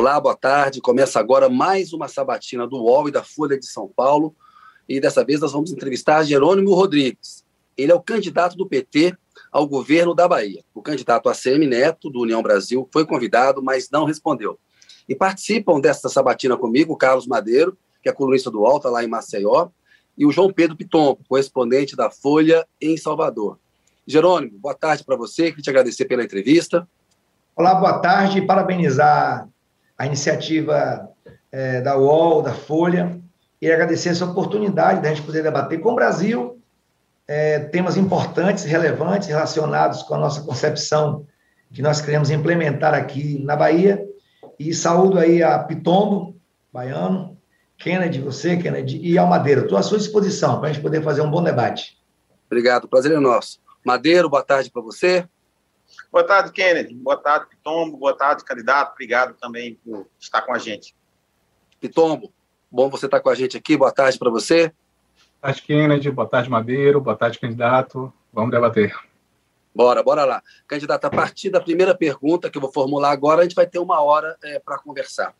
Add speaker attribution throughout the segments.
Speaker 1: Olá, boa tarde. Começa agora mais uma sabatina do UOL e da Folha de São Paulo. E dessa vez nós vamos entrevistar Jerônimo Rodrigues. Ele é o candidato do PT ao governo da Bahia. O candidato ACM Neto, do União Brasil, foi convidado, mas não respondeu. E participam desta sabatina comigo o Carlos Madeiro, que é colunista do UOL, está lá em Maceió, e o João Pedro Piton, correspondente da Folha em Salvador. Jerônimo, boa tarde para você, queria te agradecer pela entrevista.
Speaker 2: Olá, boa tarde, parabenizar a iniciativa é, da UOL, da Folha, e agradecer essa oportunidade de a gente poder debater com o Brasil é, temas importantes, relevantes, relacionados com a nossa concepção que nós queremos implementar aqui na Bahia. E saúdo aí a Pitombo, baiano, Kennedy, você, Kennedy, e ao Madeiro. Estou à sua disposição para a gente poder fazer um bom debate.
Speaker 1: Obrigado, prazer é nosso. Madeiro, boa tarde para você.
Speaker 3: Boa tarde, Kennedy. Boa tarde, Pitombo. Boa tarde, candidato. Obrigado também por estar com a gente.
Speaker 1: Pitombo, bom você estar com a gente aqui. Boa tarde para você.
Speaker 4: Boa tarde, Kennedy. Boa tarde, Madeiro. Boa tarde, candidato. Vamos debater.
Speaker 1: Bora, bora lá. Candidato, a partir da primeira pergunta que eu vou formular agora, a gente vai ter uma hora é, para conversar.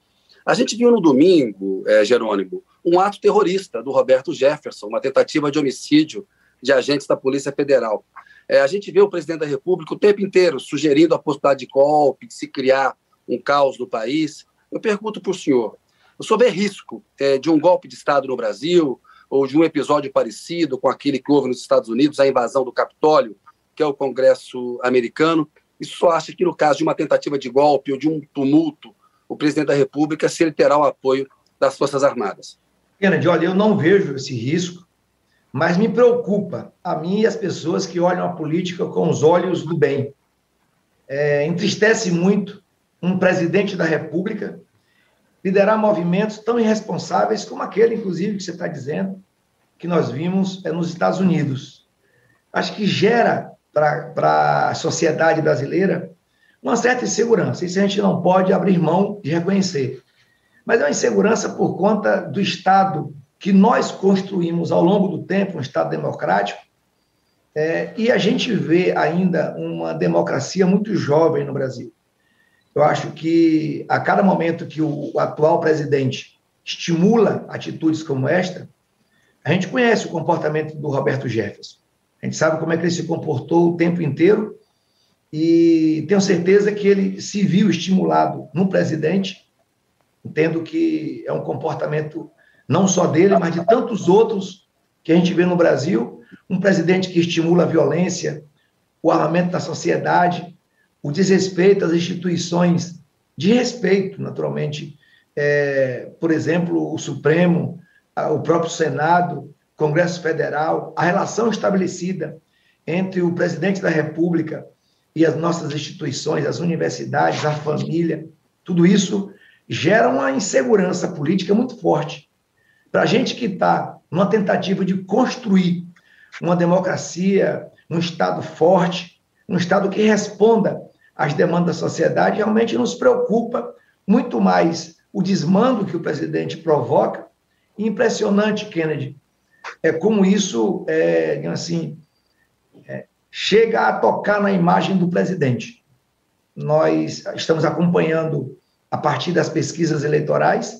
Speaker 1: A gente viu no domingo, é, Jerônimo, um ato terrorista do Roberto Jefferson, uma tentativa de homicídio de agentes da Polícia Federal. É, a gente vê o presidente da República o tempo inteiro sugerindo a possibilidade de golpe, de se criar um caos no país. Eu pergunto para o senhor: vê risco é, de um golpe de Estado no Brasil ou de um episódio parecido com aquele que houve nos Estados Unidos, a invasão do Capitólio, que é o Congresso americano? Isso só acha que no caso de uma tentativa de golpe ou de um tumulto, o presidente da República, se ele terá o apoio das Forças Armadas?
Speaker 2: Kennedy, olha, eu não vejo esse risco mas me preocupa a mim e as pessoas que olham a política com os olhos do bem. É, entristece muito um presidente da República liderar movimentos tão irresponsáveis como aquele, inclusive, que você está dizendo, que nós vimos é, nos Estados Unidos. Acho que gera para a sociedade brasileira uma certa insegurança. Isso a gente não pode abrir mão de reconhecer. Mas é uma insegurança por conta do Estado que nós construímos ao longo do tempo um Estado democrático, é, e a gente vê ainda uma democracia muito jovem no Brasil. Eu acho que a cada momento que o, atual presidente estimula atitudes como esta, a gente conhece o comportamento do Roberto Jefferson. A gente sabe como é que ele se comportou o tempo inteiro e tenho certeza que ele se viu estimulado no presidente, entendo que é um comportamento não só dele, mas de tantos outros que a gente vê no Brasil. Um presidente que estimula a violência, o armamento da sociedade, o desrespeito às instituições de respeito, naturalmente. É, por exemplo, o Supremo, o próprio Senado, Congresso Federal, a relação estabelecida entre o presidente da República e as nossas instituições, as universidades, a família, tudo isso gera uma insegurança política muito forte. Para a gente que está numa tentativa de construir uma democracia, um Estado forte, um Estado que responda às demandas da sociedade, realmente nos preocupa muito mais o desmando que o presidente provoca. Impressionante, Kennedy, é como isso, é, assim, é, chega a tocar na imagem do presidente. Nós estamos acompanhando, a partir das pesquisas eleitorais,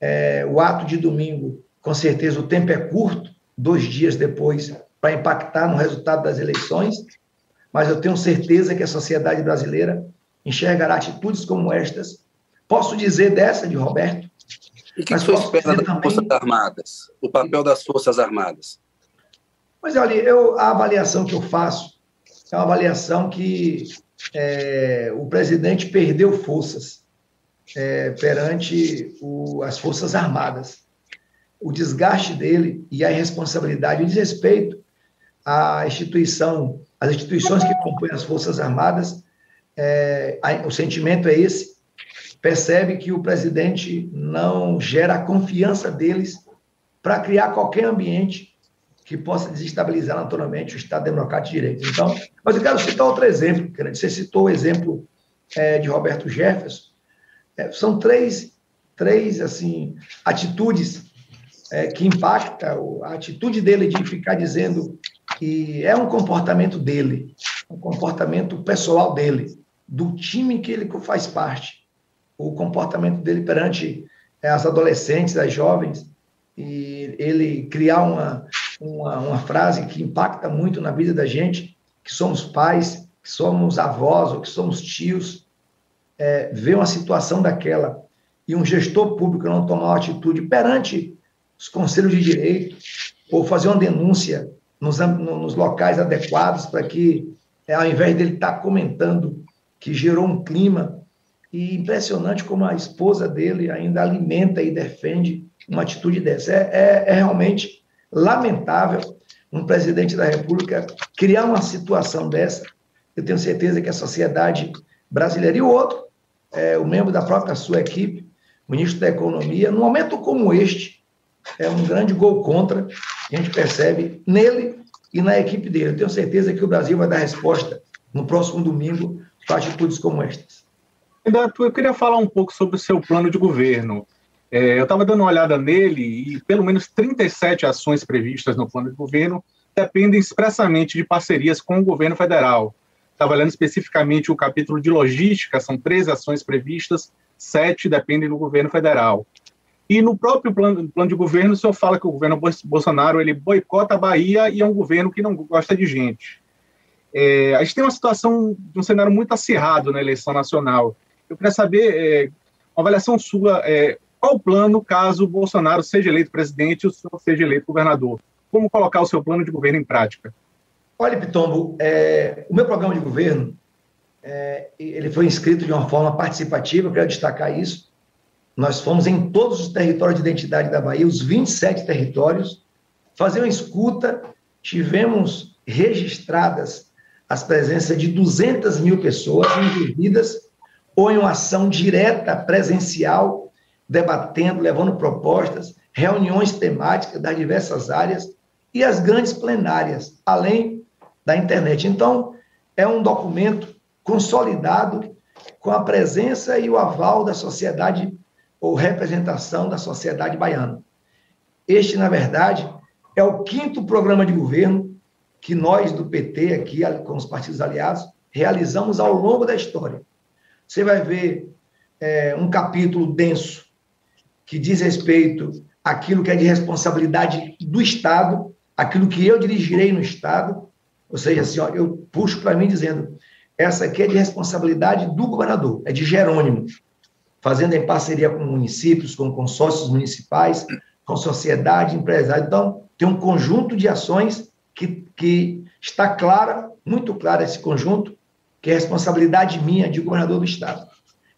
Speaker 2: é, o ato de domingo, com certeza, o tempo é curto, dois dias depois, para impactar no resultado das eleições, mas eu tenho certeza que a sociedade brasileira enxergará atitudes como estas. Posso dizer dessa de Roberto?
Speaker 1: E o que você espera das também... Forças Armadas? O papel das Forças Armadas?
Speaker 2: Mas olha, eu, a avaliação que eu faço é uma avaliação que é, o presidente perdeu forças é, perante o, as Forças Armadas. O desgaste dele e a irresponsabilidade e o desrespeito à instituição, às instituições que compõem as Forças Armadas, é, o sentimento é esse. Percebe que o presidente não gera a confiança deles para criar qualquer ambiente que possa desestabilizar naturalmente o Estado Democrático de Direito. Então, mas eu quero citar outro exemplo, Você citou o exemplo é, de Roberto Jefferson, é, são três, três assim, atitudes é, que impactam a atitude dele de ficar dizendo que é um comportamento dele, um comportamento pessoal dele, do time que ele faz parte. o comportamento dele perante é, as adolescentes, as jovens, e ele criar uma, uma, uma frase que impacta muito na vida da gente, que somos pais, que somos avós ou que somos tios, é, ver uma situação daquela e um gestor público não tomar uma atitude perante os conselhos de direito ou fazer uma denúncia nos, nos locais adequados para que, é, ao invés dele estar tá comentando que gerou um clima, e impressionante como a esposa dele ainda alimenta e defende uma atitude dessa. É, é, é realmente lamentável um presidente da República criar uma situação dessa. Eu tenho certeza que a sociedade brasileira e o outro, é, o membro da própria sua equipe, ministro da Economia, num momento como este, é um grande gol contra, a gente percebe nele e na equipe dele. Eu tenho certeza que o Brasil vai dar resposta no próximo domingo para atitudes como estas.
Speaker 4: Eu queria falar um pouco sobre o seu plano de governo. É, eu estava dando uma olhada nele e pelo menos 37 ações previstas no plano de governo dependem expressamente de parcerias com o governo federal. Estava olhando especificamente o capítulo de logística, são três ações previstas, sete dependem do governo federal. E no próprio plano, plano de governo, o senhor fala que o governo Bolsonaro ele boicota a Bahia e é um governo que não gosta de gente. É, a gente tem uma situação um cenário muito acirrado na eleição nacional. Eu queria saber, é, uma avaliação sua, é, qual o plano caso o Bolsonaro seja eleito presidente e o senhor seja eleito governador? Como colocar o seu plano de governo em prática?
Speaker 2: Olha, Pitombo, é, o meu programa de governo é, ele foi inscrito de uma forma participativa, eu quero destacar isso. Nós fomos em todos os territórios de identidade da Bahia, os 27 territórios, fazer uma escuta, tivemos registradas as presenças de 200 mil pessoas envolvidas ou em uma ação direta, presencial, debatendo, levando propostas, reuniões temáticas das diversas áreas e as grandes plenárias, além da internet. Então, é um documento consolidado com a presença e o aval da sociedade ou representação da sociedade baiana. Este, na verdade, é o quinto programa de governo que nós do PT, aqui com os partidos aliados, realizamos ao longo da história. Você vai ver é, um capítulo denso que diz respeito àquilo que é de responsabilidade do Estado, aquilo que eu dirigirei no Estado, ou seja, assim, ó, eu puxo para mim dizendo, essa aqui é de responsabilidade do governador, é de Jerônimo, fazendo em parceria com municípios, com consórcios municipais, com sociedade, empresário. Então, tem um conjunto de ações que, que está clara, muito clara esse conjunto, que é responsabilidade minha de governador do Estado.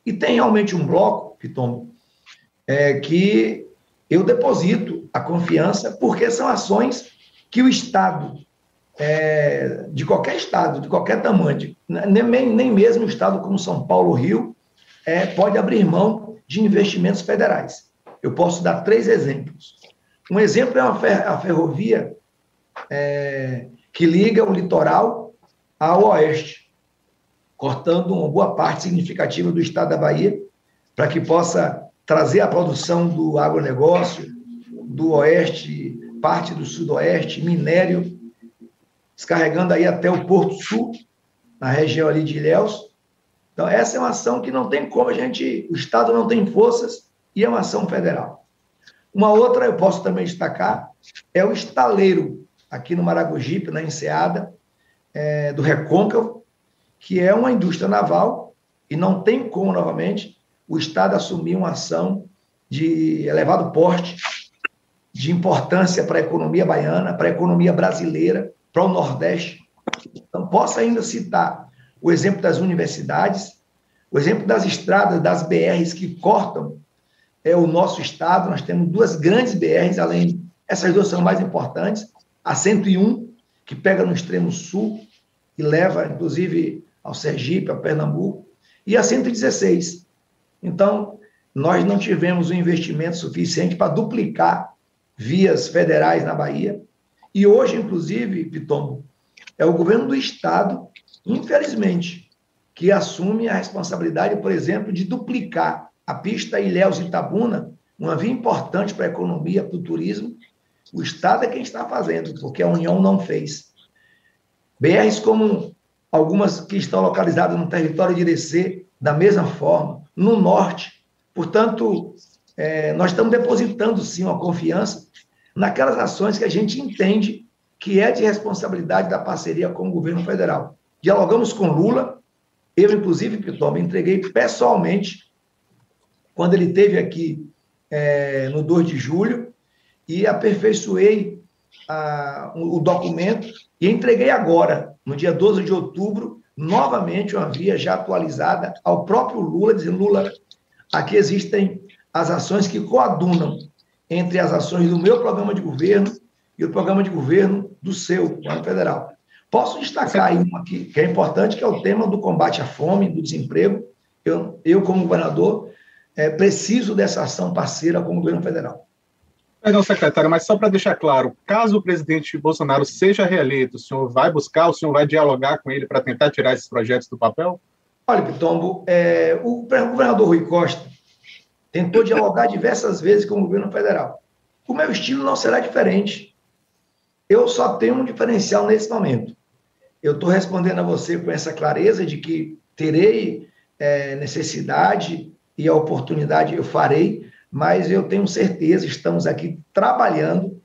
Speaker 2: E tem realmente um bloco, Piton, é, que eu deposito a confiança, porque são ações que o Estado, é, de qualquer Estado, de qualquer tamanho, nem, nem mesmo o Estado como São Paulo, Rio, é, pode abrir mão de investimentos federais. Eu posso dar três exemplos. Um exemplo é a ferrovia é, que liga o litoral ao oeste cortando uma boa parte significativa do estado da Bahia, para que possa trazer a produção do agronegócio, do oeste, parte do sudoeste, minério, descarregando aí até o Porto Sul, na região ali de Ilhéus. Então, essa é uma ação que não tem como a gente, o Estado não tem forças e é uma ação federal. Uma outra, eu posso também destacar, é o estaleiro, aqui no Maragogipe, na Enseada, é, do Recôncavo, que é uma indústria naval e não tem como, novamente, o Estado assumir uma ação de elevado porte, de importância para a economia baiana, para a economia brasileira, para o Nordeste. Então, posso ainda citar o exemplo das universidades, o exemplo das estradas, das BRs que cortam é, o nosso estado. Nós temos duas grandes BRs, além, essas duas são mais importantes, a 101, que pega no extremo sul e leva, inclusive, ao Sergipe, ao Pernambuco, e a 116. Então, nós não tivemos um investimento suficiente para duplicar vias federais na Bahia. E hoje, inclusive, Pitombo, é o governo do Estado, infelizmente, que assume a responsabilidade, por exemplo, de duplicar a pista Ilhéus-Itabuna, uma via importante para a economia, para o turismo. O Estado é quem está fazendo, porque a União não fez. BRs como algumas que estão localizadas no território de Irecê, da mesma forma, no norte. Portanto, é, nós estamos depositando, sim, uma confiança naquelas ações que a gente entende que é de responsabilidade da parceria com o governo federal. Dialogamos com Lula, eu, inclusive, Piton, me entreguei pessoalmente quando ele teve aqui é, no 2 de julho e aperfeiçoei a, o documento e entreguei agora, no dia 12 de outubro, novamente uma via já atualizada ao próprio Lula, dizendo: Lula, aqui existem as ações que coadunam entre as ações do meu programa de governo e o programa de governo do seu, governo federal. Posso destacar aí uma aqui, que é importante, que é o tema do combate à fome, do desemprego. Eu, eu como governador, é, preciso dessa ação parceira com o governo federal.
Speaker 4: Perdão, secretário, mas só para deixar claro, caso o presidente Bolsonaro seja reeleito, o senhor vai buscar, o senhor vai dialogar com ele para tentar tirar esses projetos do papel?
Speaker 2: Olha, Pitombo, é, o governador Rui Costa tentou dialogar diversas vezes com o governo federal. O meu estilo não será diferente. Eu só tenho um diferencial nesse momento. Eu estou respondendo a você com essa clareza de que terei é, necessidade e a oportunidade eu farei, mas eu tenho certeza, estamos aqui trabalhando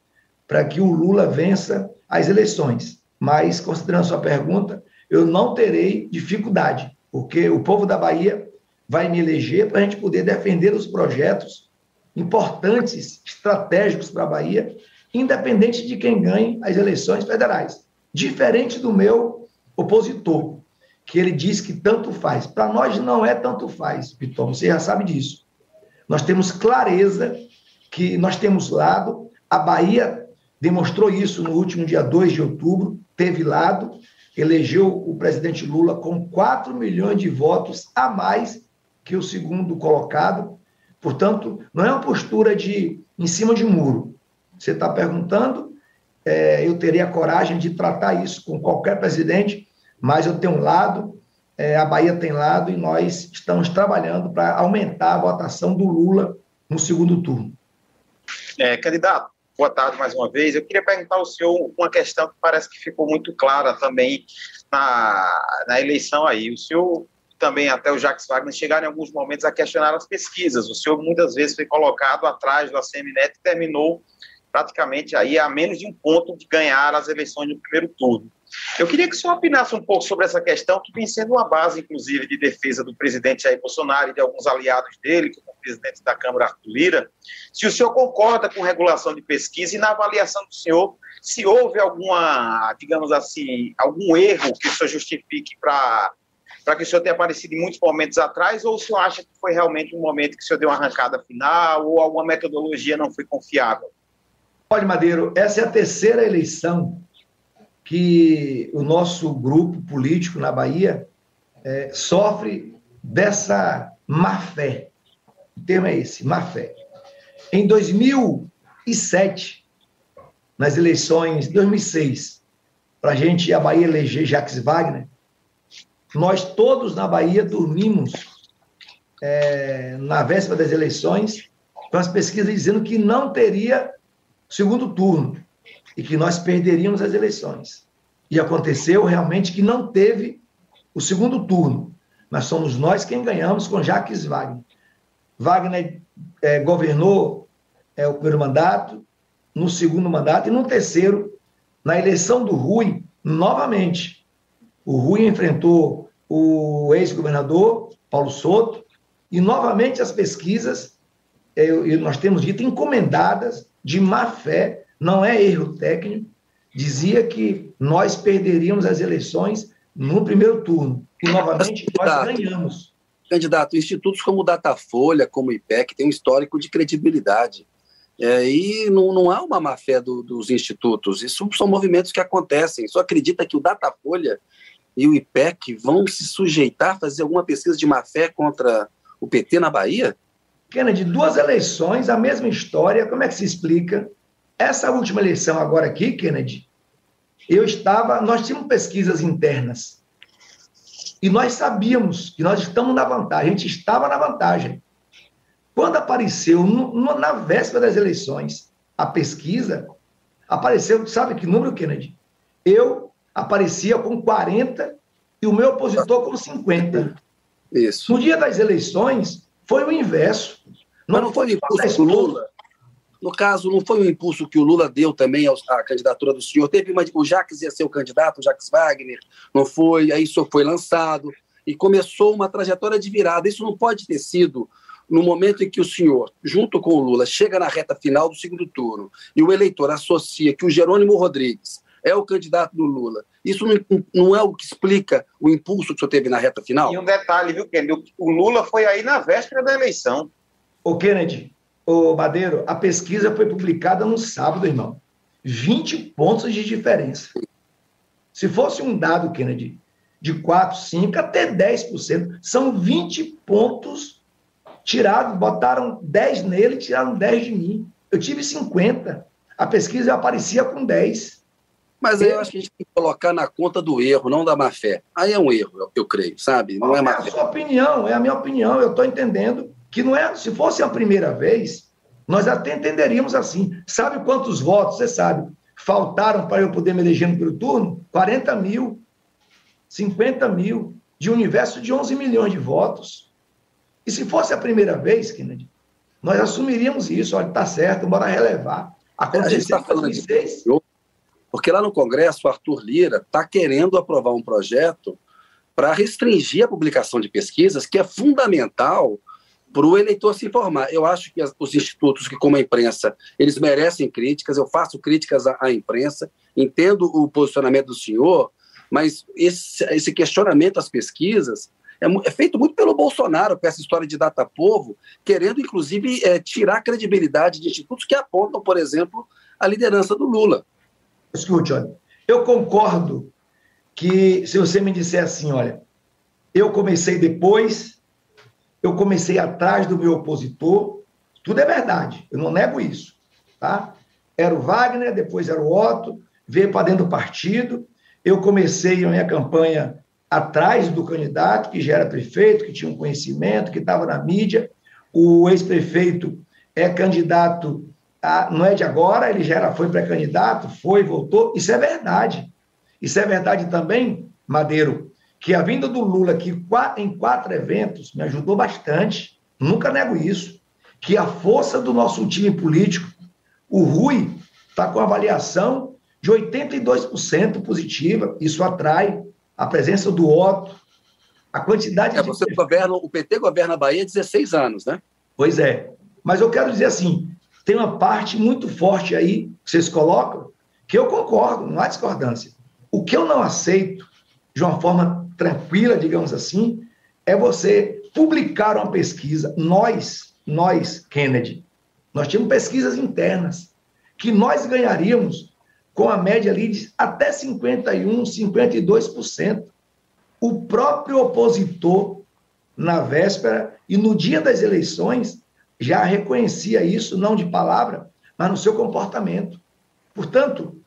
Speaker 2: para que o Lula vença as eleições. Mas, considerando sua pergunta, eu não terei dificuldade, porque o povo da Bahia vai me eleger para a gente poder defender os projetos importantes, estratégicos para a Bahia, independente de quem ganhe as eleições federais. Diferente do meu opositor, que ele diz que tanto faz. Para nós não é tanto faz, Piton, você já sabe disso. Nós temos clareza que nós temos lado, a Bahia demonstrou isso no último dia 2 de outubro, teve lado, elegeu o presidente Lula com 4 milhões de votos a mais que o segundo colocado. Portanto, não é uma postura de em cima de muro. Você está perguntando, é, eu teria coragem de tratar isso com qualquer presidente, mas eu tenho um lado, é, a Bahia tem lado, e nós estamos trabalhando para aumentar a votação do Lula no segundo turno.
Speaker 3: É, candidato, boa tarde mais uma vez. Eu queria perguntar ao senhor uma questão que parece que ficou muito clara também na, na eleição aí. O senhor também até o Jacques Wagner chegaram em alguns momentos a questionar as pesquisas. O senhor muitas vezes foi colocado atrás do ACM Neto e terminou praticamente aí a menos de um ponto de ganhar as eleições no primeiro turno. Eu queria que o senhor opinasse um pouco sobre essa questão, que vem sendo uma base, inclusive, de defesa do presidente Jair Bolsonaro e de alguns aliados dele, como o presidente da Câmara, Arthur Lira. Se o senhor concorda com regulação de pesquisa e, na avaliação do senhor, se houve alguma, digamos assim, algum erro que o senhor justifique para para que o senhor tenha aparecido em muitos momentos atrás, ou o senhor acha que foi realmente um momento que o senhor deu uma arrancada final, ou alguma metodologia não foi confiável?
Speaker 2: Olha, Madeiro, essa é a terceira eleição que o nosso grupo político na Bahia é, sofre dessa má fé. O termo é esse, má fé. Em 2007, nas eleições de 2006, para a gente, a Bahia eleger Jacques Wagner, nós todos na Bahia dormimos é, na véspera das eleições com as pesquisas dizendo que não teria segundo turno e que nós perderíamos as eleições. E aconteceu realmente que não teve o segundo turno, mas somos nós quem ganhamos com Jacques Wagner. Wagner é, governou é, o primeiro mandato, no segundo mandato e no terceiro, na eleição do Rui, novamente, o Rui enfrentou o ex-governador Paulo Soto e novamente as pesquisas, eu, nós temos dito, encomendadas de má fé, não é erro técnico, dizia que nós perderíamos as eleições no primeiro turno. E novamente nós ganhamos.
Speaker 1: Candidato, institutos como o Datafolha, como o IPEC, têm um histórico de credibilidade. É, e não, não há uma má fé do, dos institutos. Isso são movimentos que acontecem. Só acredita que o Datafolha e o IPEC vão se sujeitar a fazer alguma pesquisa de má fé contra o PT na Bahia?
Speaker 2: Kennedy, duas eleições, a mesma história, como é que se explica? Essa última eleição agora aqui, Kennedy, eu estava, nós tínhamos pesquisas internas e nós sabíamos que nós estamos na vantagem, a gente estava na vantagem. Quando apareceu, no, na véspera das eleições, a pesquisa, apareceu, sabe que número, Kennedy? Eu aparecia com 40 e o meu opositor com 50. Isso. No dia das eleições, foi o inverso.
Speaker 1: Não Mas não foi o impulso do Lula? No caso, não foi o impulso que o Lula deu também à candidatura do senhor? Teve uma, o Jacques ia ser o candidato, o Jacques Wagner, não foi? Aí isso foi lançado e começou uma trajetória de virada. Isso não pode ter sido no momento em que o senhor, junto com o Lula, chega na reta final do segundo turno e o eleitor associa que o Jerônimo Rodrigues é o candidato do Lula. Isso não, não é o que explica o impulso que o senhor teve na reta final?
Speaker 3: E um detalhe, viu, Kennedy? O Lula foi aí na véspera da eleição.
Speaker 2: O Kennedy, o Madeiro, a pesquisa foi publicada no sábado, irmão. 20 pontos de diferença. Se fosse um dado, Kennedy, de 4, 5 até 10%, são 20 pontos tirados, botaram 10 nele e tiraram 10 de mim. Eu tive 50. A pesquisa aparecia com 10.
Speaker 1: Mas aí eu acho que a gente tem que colocar na conta do erro, não da má fé. Aí é um erro, eu, eu creio, sabe? Não é má
Speaker 2: fé. É a sua opinião, é a minha opinião. Eu estou entendendo que não é. Se fosse a primeira vez, nós até entenderíamos assim. Sabe quantos votos, você sabe, faltaram para eu poder me eleger no primeiro turno? 40 mil, 50 mil, de um universo de 11 milhões de votos. E se fosse a primeira vez, Kennedy, nós assumiríamos isso. Olha, está certo, bora relevar.
Speaker 1: Aconteceu a gente está falando de porque lá no Congresso, o Arthur Lira está querendo aprovar um projeto para restringir a publicação de pesquisas, que é fundamental para o eleitor se informar. Eu acho que os institutos, que como a imprensa, eles merecem críticas, eu faço críticas à, à imprensa, entendo o posicionamento do senhor, mas esse, esse questionamento às pesquisas é, é, feito muito pelo Bolsonaro, com essa história de data povo, querendo, inclusive, é, tirar a credibilidade de institutos que apontam, por exemplo, a liderança do Lula.
Speaker 2: Escute, olha, eu concordo que se você me disser assim, olha, eu comecei depois, eu comecei atrás do meu opositor, tudo é verdade, eu não nego isso, tá? Era o Wagner, depois era o Otto, veio para dentro do partido, eu comecei a minha campanha atrás do candidato, que já era prefeito, que tinha um conhecimento, que estava na mídia, o ex-prefeito é candidato ah, não é de agora, ele já era, foi pré-candidato, foi, voltou. Isso é verdade. Isso é verdade também, Madeiro, que a vinda do Lula aqui em quatro eventos me ajudou bastante. Nunca nego isso. Que a força do nosso time político, o Rui, está com avaliação de 82% positiva. Isso atrai a presença do Otto, a quantidade
Speaker 1: é, de. Você governa, o PT governa a Bahia há 16 anos, né?
Speaker 2: Pois é. Mas eu quero dizer assim: tem uma parte muito forte aí que vocês colocam, que eu concordo, não há discordância. O que eu não aceito, de uma forma tranquila, digamos assim, é você publicar uma pesquisa. Nós, nós, Kennedy, nós tínhamos pesquisas internas, que nós ganharíamos com a média ali de até 51%, 52%. O próprio opositor, na véspera e no dia das eleições, já reconhecia isso, não de palavra, mas no seu comportamento. Portanto,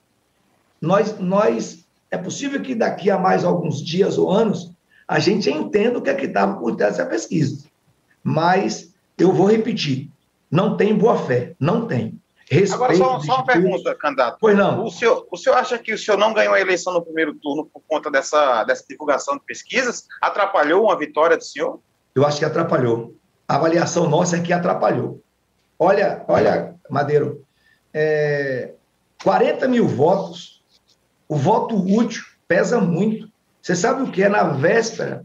Speaker 2: nós, nós é possível que daqui a mais alguns dias ou anos a gente entenda o que é que estava por trás dessa pesquisa. Mas eu vou repetir, não tem boa fé, não tem.
Speaker 3: Respeito Agora, só, só uma pergunta, candidato.
Speaker 2: Pois não.
Speaker 3: O senhor, o senhor acha que o senhor não ganhou a eleição no primeiro turno por conta dessa, dessa divulgação de pesquisas? Atrapalhou uma vitória do senhor?
Speaker 2: Eu acho que atrapalhou a avaliação nossa é que atrapalhou. Olha, olha, Madeiro, é, 40 mil votos, o voto útil pesa muito. Você sabe o que é na véspera?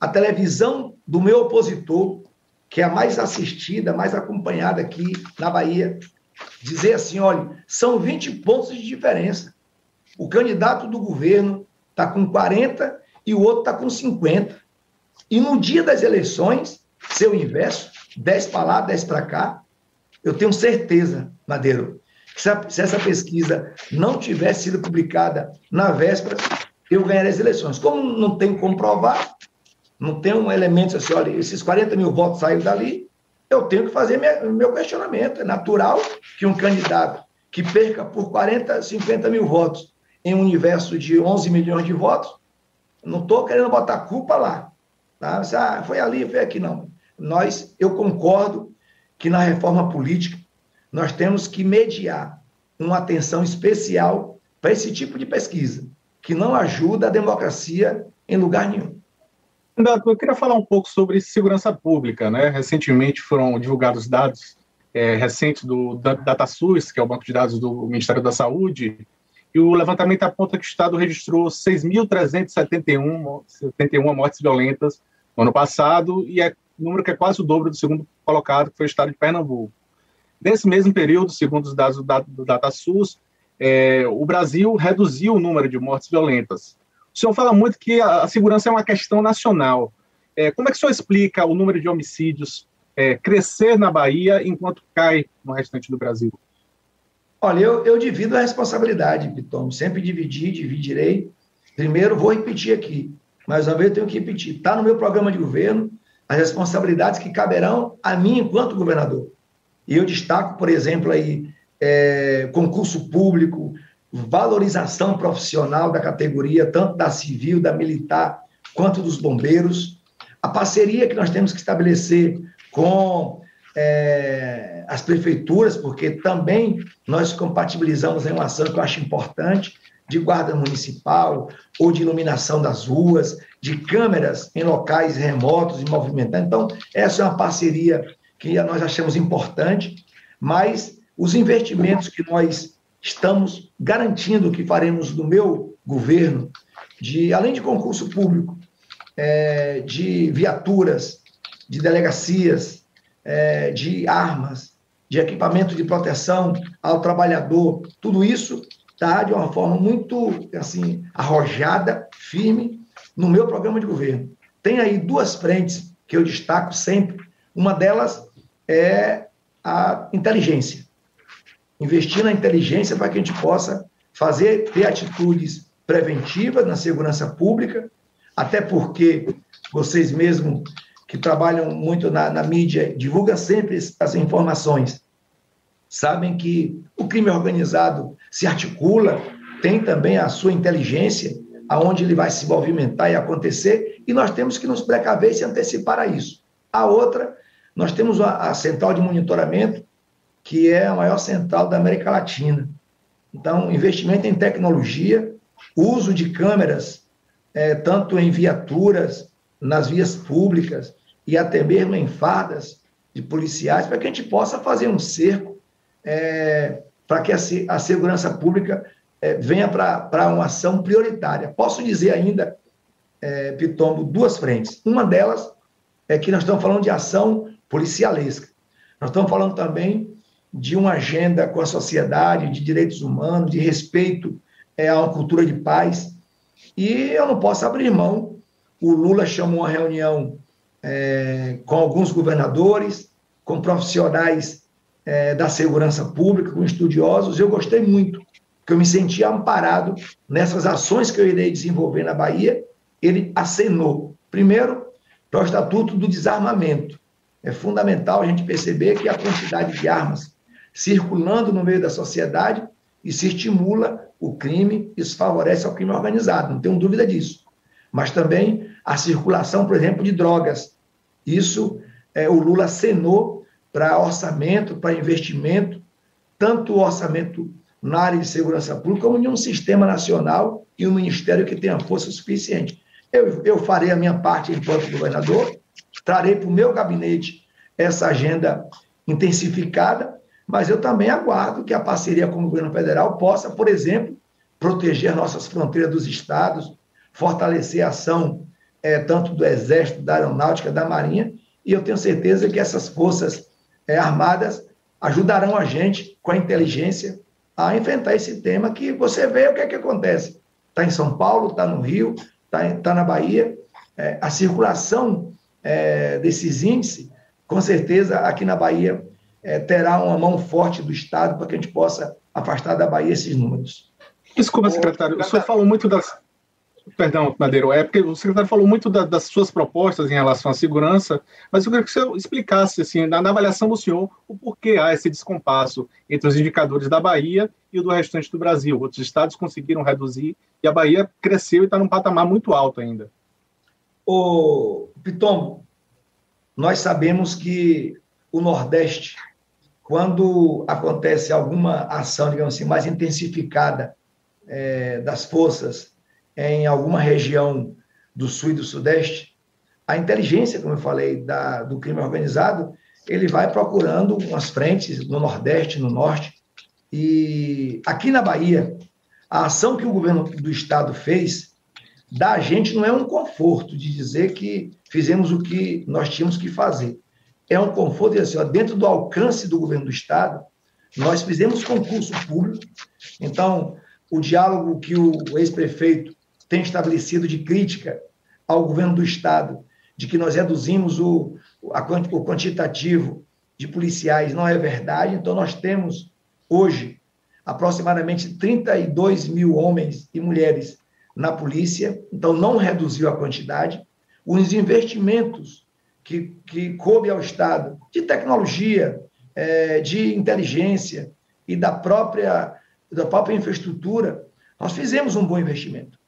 Speaker 2: A televisão do meu opositor, que é a mais assistida, mais acompanhada aqui na Bahia, dizer assim: olha, são 20 pontos de diferença. O candidato do governo está com 40 e o outro está com 50. E no dia das eleições, se eu inverso, 10 para lá, 10 para cá, eu tenho certeza, Madeiro, que se essa pesquisa não tivesse sido publicada na véspera, eu ganharia as eleições. Como não tenho como provar, não tem um elemento assim, olha, esses 40 mil votos saíram dali, eu tenho que fazer minha, meu questionamento. É natural que um candidato que perca por 40, 50 mil votos em um universo de 11 milhões de votos, não estou querendo botar culpa lá. Tá? Ah, foi ali, foi aqui, não nós, eu concordo que na reforma política nós temos que mediar uma atenção especial para esse tipo de pesquisa, que não ajuda a democracia em lugar nenhum.
Speaker 4: Eu queria falar um pouco sobre segurança pública. Né? Recentemente foram divulgados dados é, recentes do DataSUS, que é o banco de dados do Ministério da Saúde, e o levantamento aponta que o Estado registrou 6.371 mortes violentas no ano passado, e é número que é quase o dobro do segundo colocado, que foi o Estado de Pernambuco. Nesse mesmo período, segundo os dados do DataSUS, é, o Brasil reduziu o número de mortes violentas. O senhor fala muito que a, segurança é uma questão nacional. É, como é que o senhor explica o número de homicídios é, crescer na Bahia enquanto cai no restante do Brasil?
Speaker 2: Olha, eu, eu divido a responsabilidade, Piton. Sempre dividi, dividirei. Primeiro, vou repetir aqui. Mais uma vez, eu tenho que repetir. Está no meu programa de governo as responsabilidades que caberão a mim enquanto governador. E eu destaco, por exemplo, aí, é, concurso público, valorização profissional da categoria, tanto da civil, da militar, quanto dos bombeiros, a parceria que nós temos que estabelecer com é, as prefeituras, porque também nós compatibilizamos em uma ação que eu acho importante, de guarda municipal ou de iluminação das ruas, de câmeras em locais remotos e movimentados. Então, essa é uma parceria que nós achamos importante, mas os investimentos que nós estamos garantindo que faremos no meu governo, de além de concurso público, é, de viaturas, de delegacias, é, de armas, de equipamento de proteção ao trabalhador, tudo isso está de uma forma muito assim arrojada, firme no meu programa de governo. Tem aí duas frentes que eu destaco sempre. Uma delas é a inteligência. Investir na inteligência para que a gente possa fazer, ter atitudes preventivas na segurança pública, até porque vocês mesmos que trabalham muito na, na mídia, divulgam sempre as informações. Sabem que o crime organizado se articula, tem também a sua inteligência, aonde ele vai se movimentar e acontecer, e nós temos que nos precaver e se antecipar a isso. A outra, nós temos a, central de monitoramento, que é a maior central da América Latina. Então, investimento em tecnologia, uso de câmeras, é, tanto em viaturas, nas vias públicas, e até mesmo em fardas de policiais, para que a gente possa fazer um cerco é, para que a, a, segurança pública é, venha para uma ação prioritária. Posso dizer ainda, é, Pitombo, duas frentes. Uma delas é que nós estamos falando de ação policialesca. Nós estamos falando também de uma agenda com a sociedade, de direitos humanos, de respeito é, a uma cultura de paz. E eu não posso abrir mão. O Lula chamou uma reunião é, com alguns governadores, com profissionais é, da segurança pública, com estudiosos. Eu gostei muito, porque eu me senti amparado nessas ações que eu irei desenvolver na Bahia. Ele acenou, primeiro, para o Estatuto do Desarmamento. É fundamental a gente perceber que a quantidade de armas circulando no meio da sociedade e se estimula o crime, isso favorece ao crime organizado, não tenho dúvida disso. Mas também a circulação, por exemplo, de drogas. Isso é, o Lula acenou para orçamento, para investimento, tanto o orçamento na área de segurança pública, como em um sistema nacional e um ministério que tenha força suficiente. Eu, eu farei a minha parte enquanto governador, trarei para o meu gabinete essa agenda intensificada, mas eu também aguardo que a parceria com o governo federal possa, por exemplo, proteger nossas fronteiras dos estados, fortalecer a ação é, tanto do Exército, da Aeronáutica, da Marinha, e eu tenho certeza que essas forças é, armadas ajudarão a gente, com a inteligência, a enfrentar esse tema que você vê o que é que acontece. Está em São Paulo, está no Rio, está tá na Bahia. É, a circulação é, desses índices, com certeza, aqui na Bahia, é, terá uma mão forte do Estado para que a gente possa afastar da Bahia esses números.
Speaker 4: Desculpa, secretário, o senhor falou muito das, Perdão, Madeiro, é porque o secretário falou muito da, das suas propostas em relação à segurança, mas eu queria que o senhor explicasse, assim, na, na, avaliação do senhor, o porquê há esse descompasso entre os indicadores da Bahia e o do restante do Brasil. Outros estados conseguiram reduzir e a Bahia cresceu e está num patamar muito alto ainda.
Speaker 2: O Pitom, nós sabemos que o Nordeste, quando acontece alguma ação, digamos assim, mais intensificada é, das forças em alguma região do sul e do sudeste, a inteligência, como eu falei, da, do crime organizado, ele vai procurando umas frentes no Nordeste, no Norte. E aqui na Bahia, a ação que o governo do Estado fez da gente não é um conforto de dizer que fizemos o que nós tínhamos que fazer. É um conforto de assim, ó, dentro do alcance do governo do Estado, nós fizemos concurso público, então o diálogo que o ex-prefeito tem estabelecido de crítica ao governo do Estado, de que nós reduzimos o, a, o quantitativo de policiais, não é verdade. Então, nós temos hoje aproximadamente 32 mil homens e mulheres na polícia, então não reduziu a quantidade. Os investimentos que, que coube ao Estado de tecnologia, é, de inteligência e da própria, da própria infraestrutura, nós fizemos um bom investimento.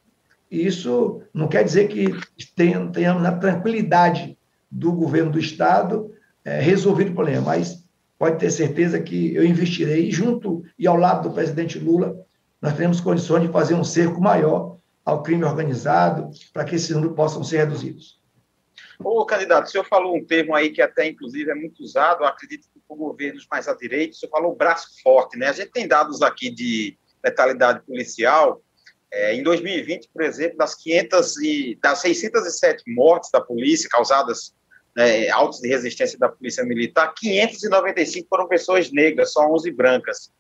Speaker 2: E isso não quer dizer que tenhamos na tranquilidade do governo do Estado é, resolvido o problema, mas pode ter certeza que eu investirei junto e ao lado do presidente Lula, nós teremos condições de fazer um cerco maior ao crime organizado para que esses números possam ser reduzidos.
Speaker 3: Ô, candidato, o senhor falou um termo aí que até, inclusive, é muito usado, acredito que por governos mais à direita, o senhor falou braço forte, né? A gente tem dados aqui de letalidade policial, é, em 2020, por exemplo, das 500 e das 607 mortes da polícia causadas né, autos de resistência da polícia militar, 595 foram pessoas negras, só 11 brancas.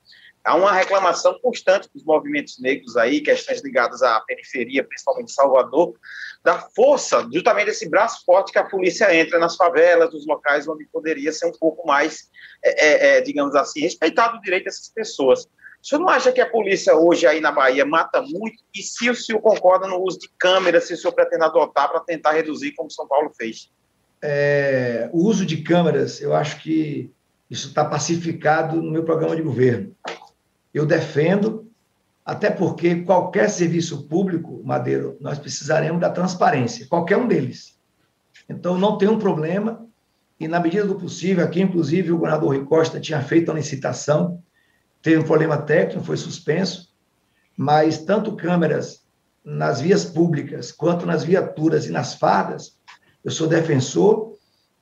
Speaker 3: Há uma reclamação constante dos movimentos negros aí, questões ligadas à periferia, principalmente Salvador, da força, justamente desse braço forte que a polícia entra nas favelas, nos locais onde poderia ser um pouco mais, é, é, é digamos assim, respeitado o direito dessas pessoas. O senhor não acha que a polícia hoje aí na Bahia mata muito? E se o senhor concorda no uso de câmeras, se o senhor pretende adotar para tentar reduzir, como São Paulo fez?
Speaker 2: É, o uso de câmeras, eu acho que isso está pacificado no meu programa de governo. Eu defendo, até porque qualquer serviço público, Madeiro, nós precisaremos da transparência, qualquer um deles. Então, não tem um problema, e na medida do possível, aqui, inclusive, o governador Rui Costa tinha feito a licitação, teve um problema técnico, foi suspenso, mas tanto câmeras nas vias públicas, quanto nas viaturas e nas fardas, eu sou defensor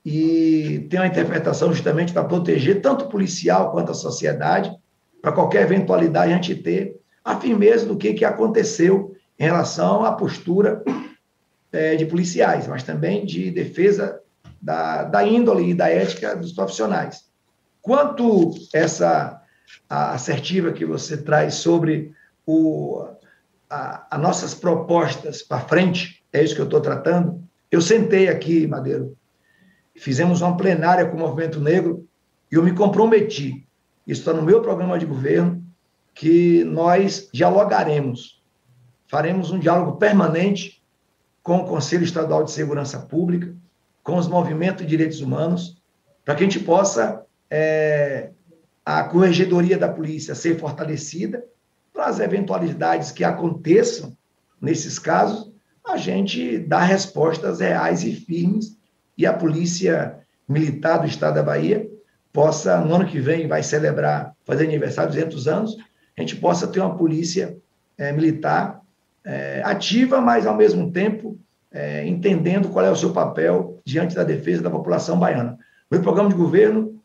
Speaker 2: e tenho uma interpretação justamente para proteger tanto o policial quanto a sociedade, para qualquer eventualidade a gente ter a firmeza do que, que aconteceu em relação à postura é, de policiais, mas também de defesa da, da índole e da ética dos profissionais. Quanto essa assertiva que você traz sobre o, as nossas propostas para frente, é isso que eu estou tratando, eu sentei aqui, Madeiro, fizemos uma plenária com o Movimento Negro e eu me comprometi, isso está no meu programa de governo, que nós dialogaremos, faremos um diálogo permanente com o Conselho Estadual de Segurança Pública, com os movimentos de direitos humanos, para que a gente possa é, a corregedoria da polícia ser fortalecida para as eventualidades que aconteçam nesses casos, a gente dá respostas reais e firmes e a Polícia Militar do Estado da Bahia possa, no ano que vem, vai celebrar, fazer aniversário, 200 anos, a gente possa ter uma polícia é, militar é, ativa, mas, ao mesmo tempo, é, entendendo qual é o seu papel diante da defesa da população baiana. O programa de governo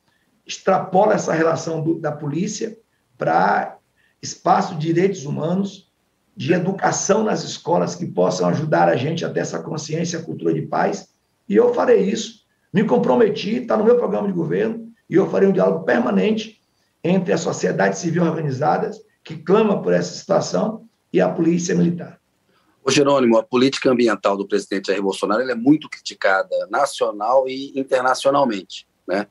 Speaker 2: extrapola essa relação do, da polícia para espaço de direitos humanos, de educação nas escolas que possam ajudar a gente a ter essa consciência, cultura de paz. E eu farei isso. Me comprometi, está no meu programa de governo, e eu farei um diálogo permanente entre a sociedade civil organizada, que clama por essa situação, e a polícia militar.
Speaker 1: O Jerônimo, a política ambiental do presidente Jair Bolsonaro é muito criticada nacional e internacionalmente. Né?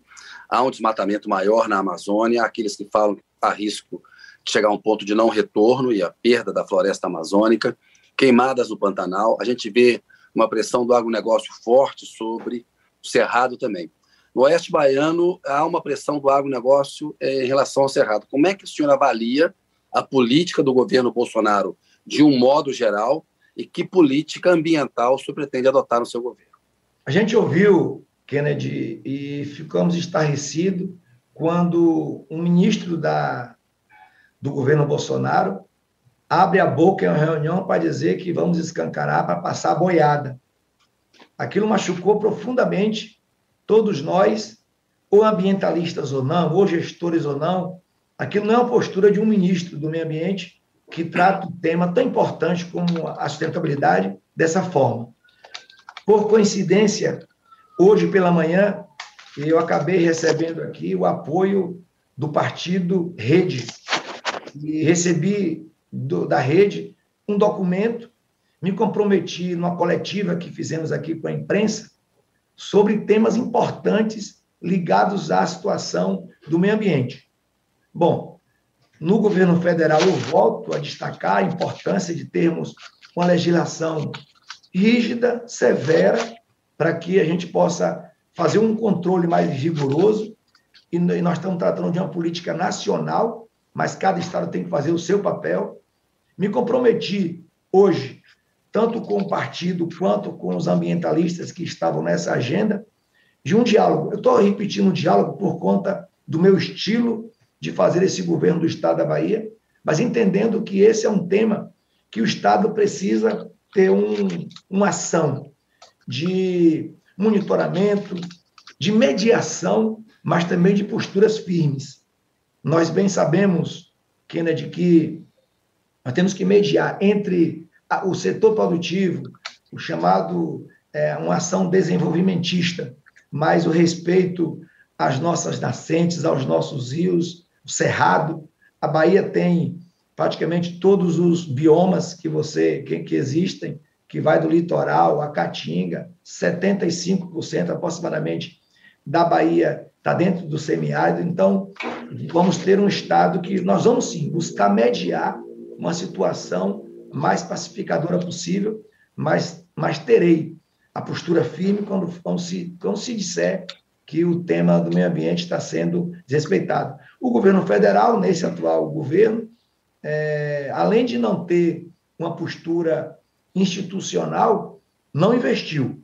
Speaker 1: Há um desmatamento maior na Amazônia, aqueles que falam que há risco chegar a um ponto de não retorno e a perda da floresta amazônica, queimadas no Pantanal. A gente vê uma pressão do agronegócio forte sobre o Cerrado também. No Oeste Baiano, há uma pressão do agronegócio eh, em relação ao Cerrado. Como é que o senhor avalia a política do governo Bolsonaro de um modo geral e que política ambiental o senhor pretende adotar no seu governo?
Speaker 2: A gente ouviu, Kennedy, e ficamos estarrecidos quando um ministro da do governo Bolsonaro abre a boca em uma reunião para dizer que vamos escancarar para passar a boiada. aquilo machucou profundamente todos nós, ou ambientalistas ou não, ou gestores ou não. Aquilo não é uma postura de um ministro do meio ambiente que trata o tema tão importante como a sustentabilidade dessa forma. Por coincidência, hoje pela manhã, eu acabei recebendo aqui o apoio do partido Rede. E recebi do, da Rede um documento, me comprometi numa coletiva que fizemos aqui com a imprensa sobre temas importantes ligados à situação do meio ambiente. Bom, no governo federal eu volto a destacar a importância de termos uma legislação rígida, severa, para que a gente possa fazer um controle mais rigoroso. E nós estamos tratando de uma política nacional, mas cada estado tem que fazer o seu papel. Me comprometi hoje, tanto com o partido quanto com os ambientalistas que estavam nessa agenda, de um diálogo. Eu estou repetindo o diálogo por conta do meu estilo de fazer esse governo do Estado da Bahia, mas entendendo que esse é um tema que o Estado precisa ter um, uma ação de monitoramento, de mediação, mas também de posturas firmes. Nós bem sabemos, Kennedy, que nós temos que mediar entre o setor produtivo, o chamado é, uma ação desenvolvimentista, mas o respeito às nossas nascentes, aos nossos rios, o cerrado. A Bahia tem praticamente todos os biomas que você que, que existem, que vai do litoral à caatinga, 75% aproximadamente da Bahia está dentro do semiárido, então vamos ter um estado que nós vamos sim buscar mediar uma situação mais pacificadora possível, mas, mas terei a postura firme quando, quando, se, quando se disser que o tema do meio ambiente está sendo desrespeitado. O governo federal, nesse atual governo, é, além de não ter uma postura institucional, não investiu.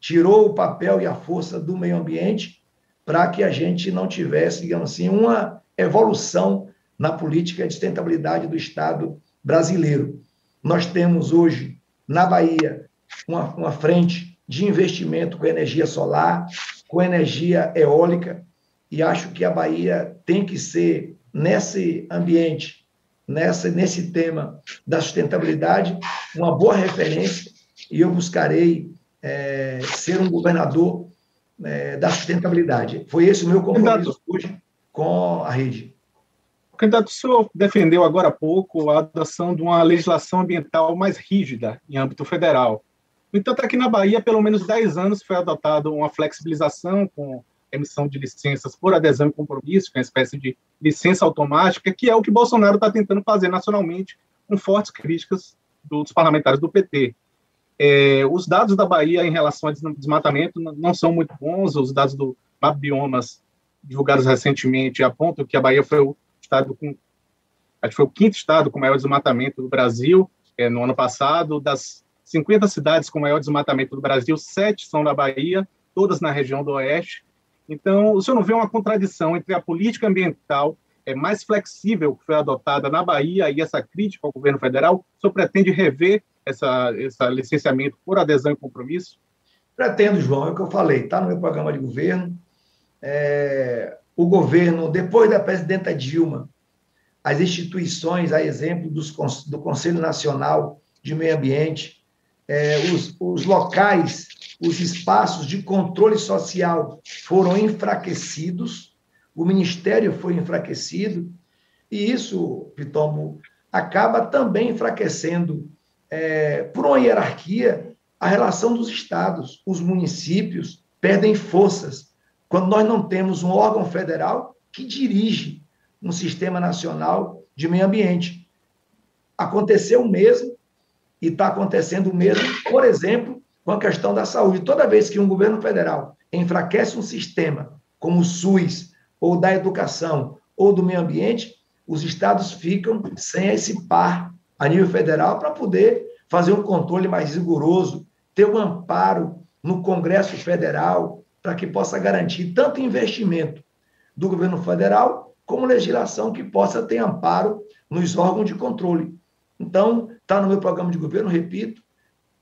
Speaker 2: Tirou o papel e a força do meio ambiente para que a gente não tivesse, digamos assim, uma evolução na política de sustentabilidade do Estado brasileiro. Nós temos hoje, na Bahia, uma, uma frente de investimento com energia solar, com energia eólica, e acho que a Bahia tem que ser, nesse ambiente, nessa, nesse tema da sustentabilidade, uma boa referência, e eu buscarei é, ser um governador é, da sustentabilidade. Foi esse o meu compromisso hoje com a rede.
Speaker 4: O candidato, o senhor defendeu agora há pouco a adoção de uma legislação ambiental mais rígida em âmbito federal. No entanto, aqui na Bahia, pelo menos 10 anos foi adotada uma flexibilização com emissão de licenças por adesão e compromisso, que é uma espécie de licença automática, que é o que Bolsonaro está tentando fazer nacionalmente, com fortes críticas dos parlamentares do PT. É, os dados da Bahia em relação ao desmatamento não são muito bons, os dados do Map Biomas divulgados recentemente apontam que a Bahia foi o estado com, acho que foi o quinto estado com maior desmatamento do Brasil é, no ano passado, das 50 cidades com maior desmatamento do Brasil, sete são da Bahia, todas na região do Oeste. Então, o senhor não vê uma contradição entre a política ambiental é, mais flexível que foi adotada na Bahia e essa crítica ao governo federal? O senhor pretende rever essa, esse licenciamento por adesão e compromisso?
Speaker 2: Pretendo, João, é o que eu falei, está no meu programa de governo. É, o governo, depois da presidenta Dilma, as instituições, a exemplo dos, do Conselho Nacional de Meio Ambiente, é, os, os locais, os espaços de controle social foram enfraquecidos, o Ministério foi enfraquecido, e isso, Pitombo, acaba também enfraquecendo é, por uma hierarquia, a relação dos estados, os municípios perdem forças quando nós não temos um órgão federal que dirige um sistema nacional de meio ambiente. Aconteceu o mesmo e está acontecendo o mesmo, por exemplo, com a questão da saúde. Toda vez que um governo federal enfraquece um sistema como o SUS, ou da educação, ou do meio ambiente, os estados ficam sem esse par a nível federal para poder fazer um controle mais rigoroso, ter um amparo no Congresso Federal para que possa garantir tanto investimento do governo federal como legislação que possa ter amparo nos órgãos de controle. Então, está no meu programa de governo, repito,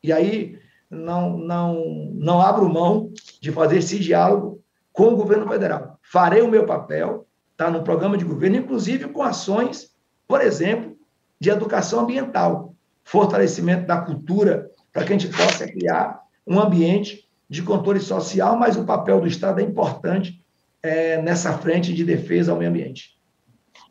Speaker 2: e aí não, não, não abro mão de fazer esse diálogo com o governo federal. Farei o meu papel, está no programa de governo, inclusive com ações, por exemplo, de educação ambiental, fortalecimento da cultura, para que a gente possa criar um ambiente de controle social, mas o papel do Estado é importante é, nessa frente de defesa ao meio ambiente.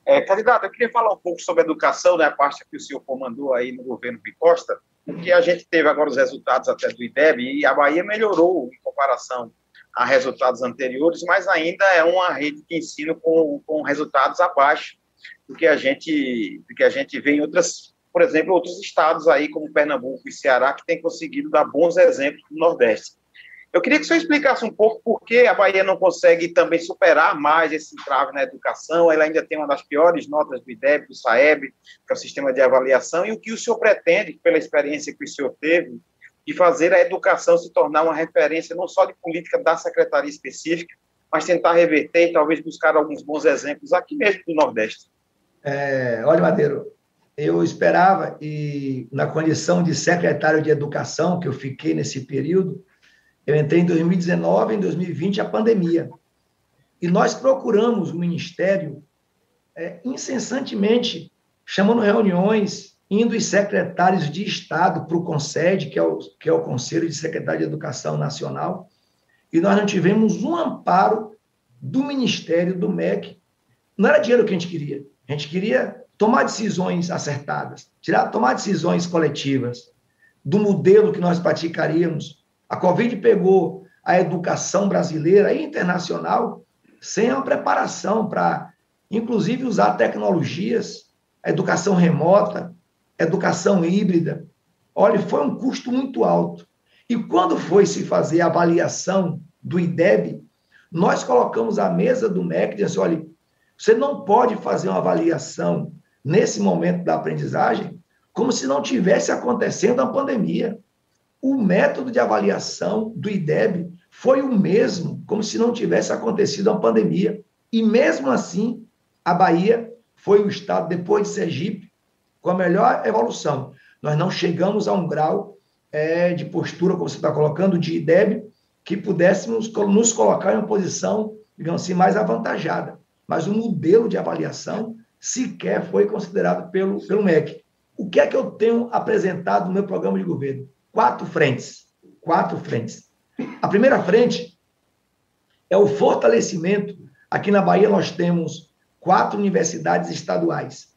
Speaker 3: É, candidato, eu queria falar um pouco sobre educação, né, a parte que o senhor comandou aí no governo Costa, porque a gente teve agora os resultados até do IDEB e a Bahia melhorou em comparação a resultados anteriores, mas ainda é uma rede de ensino com, com resultados abaixo do que a gente do que a gente vê em outras, por exemplo, outros estados aí como Pernambuco e Ceará que têm conseguido dar bons exemplos no Nordeste. Eu queria que senhor explicasse um pouco por que a Bahia não consegue também superar mais esse entrave na educação. Ela ainda tem uma das piores notas do IDEB, do SAEB, que é o sistema de avaliação, e o que o senhor pretende, pela experiência que o senhor teve, de fazer a educação se tornar uma referência não só de política da secretaria específica, mas tentar reverter e talvez buscar alguns bons exemplos aqui mesmo do Nordeste.
Speaker 2: É, olha, Madeiro, eu esperava, e na condição de secretário de Educação, que eu fiquei nesse período, eu entrei em 2019, em 2020, a pandemia. E nós procuramos o Ministério é, incessantemente, chamando reuniões, indo os secretários de Estado para o CONSED, que é o, que é o Conselho de Secretário de Educação Nacional, e nós não tivemos um amparo do Ministério, do MEC. Não era dinheiro que a gente queria. A gente queria tomar decisões acertadas, tirar, tomar decisões coletivas do modelo que nós praticaríamos a Covid pegou a educação brasileira e internacional sem uma preparação para, inclusive, usar tecnologias, a educação remota, educação híbrida. Olha, foi um custo muito alto. E quando foi se fazer a avaliação do IDEB, nós colocamos a mesa do MEC e disse, olha, você não pode fazer uma avaliação nesse momento da aprendizagem como se não tivesse acontecendo a pandemia o método de avaliação do IDEB foi o mesmo, como se não tivesse acontecido a pandemia. E mesmo assim, a Bahia foi o estado, depois de Sergipe, com a melhor evolução. Nós não chegamos a um grau é, de postura, como você está colocando, de IDEB, que pudéssemos nos colocar em uma posição, digamos assim, mais avantajada. Mas o modelo de avaliação sequer foi considerado pelo, pelo MEC. O que é que eu tenho apresentado no meu programa de governo? Quatro frentes. Quatro frentes. A primeira frente é o fortalecimento. Aqui na Bahia nós temos quatro universidades estaduais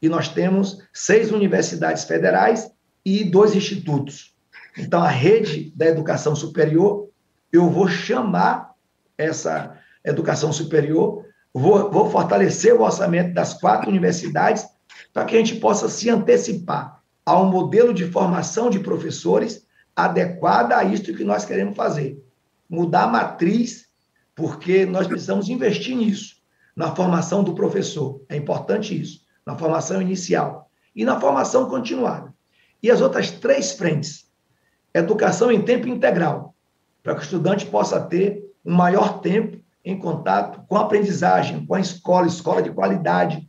Speaker 2: e nós temos seis universidades federais e dois institutos. Então, a rede da educação superior, eu vou chamar essa educação superior, vou, vou fortalecer o orçamento das quatro universidades para que a gente possa se antecipar a um modelo de formação de professores adequada a isso que nós queremos fazer. Mudar a matriz, porque nós precisamos investir nisso, na formação do professor. É importante isso, na formação inicial e na formação continuada. E as outras três frentes: educação em tempo integral, para que o estudante possa ter um maior tempo em contato com a aprendizagem, com a escola, escola de qualidade,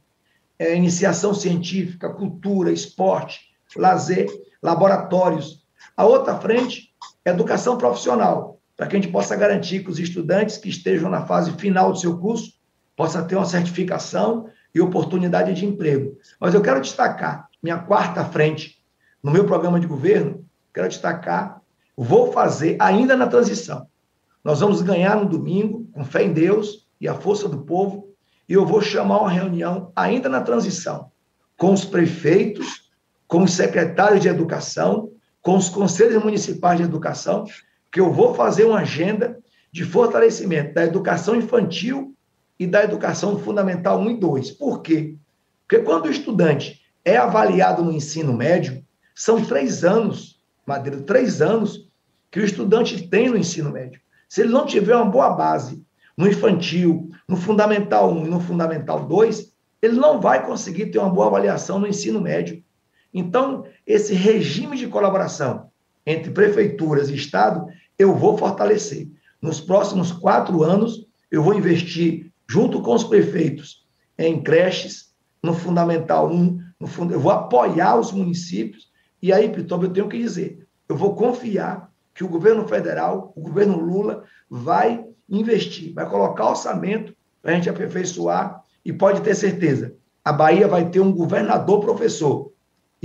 Speaker 2: é, iniciação científica, cultura, esporte, lazer, laboratórios. A outra frente, educação profissional, para que a gente possa garantir que os estudantes que estejam na fase final do seu curso possam ter uma certificação e oportunidade de emprego. Mas eu quero destacar minha quarta frente no meu programa de governo, quero destacar, vou fazer ainda na transição. Nós vamos ganhar no domingo, com fé em Deus e a força do povo, e eu vou chamar uma reunião ainda na transição com os prefeitos com os secretários de educação, com os conselhos municipais de educação, que eu vou fazer uma agenda de fortalecimento da educação infantil e da educação fundamental 1 e 2. Por quê? Porque quando o estudante é avaliado no ensino médio, são três anos, Madeira, três anos que o estudante tem no ensino médio. Se ele não tiver uma boa base no infantil, no fundamental 1 e no fundamental 2, ele não vai conseguir ter uma boa avaliação no ensino médio. Então, esse regime de colaboração entre prefeituras e Estado, eu vou fortalecer. Nos próximos quatro anos, eu vou investir, junto com os prefeitos, em creches, no Fundamental 1, no fund... eu vou apoiar os municípios. E aí, Pitoba, eu tenho que dizer, eu vou confiar que o governo federal, o governo Lula, vai investir, vai colocar orçamento para a gente aperfeiçoar e pode ter certeza, a Bahia vai ter um governador professor.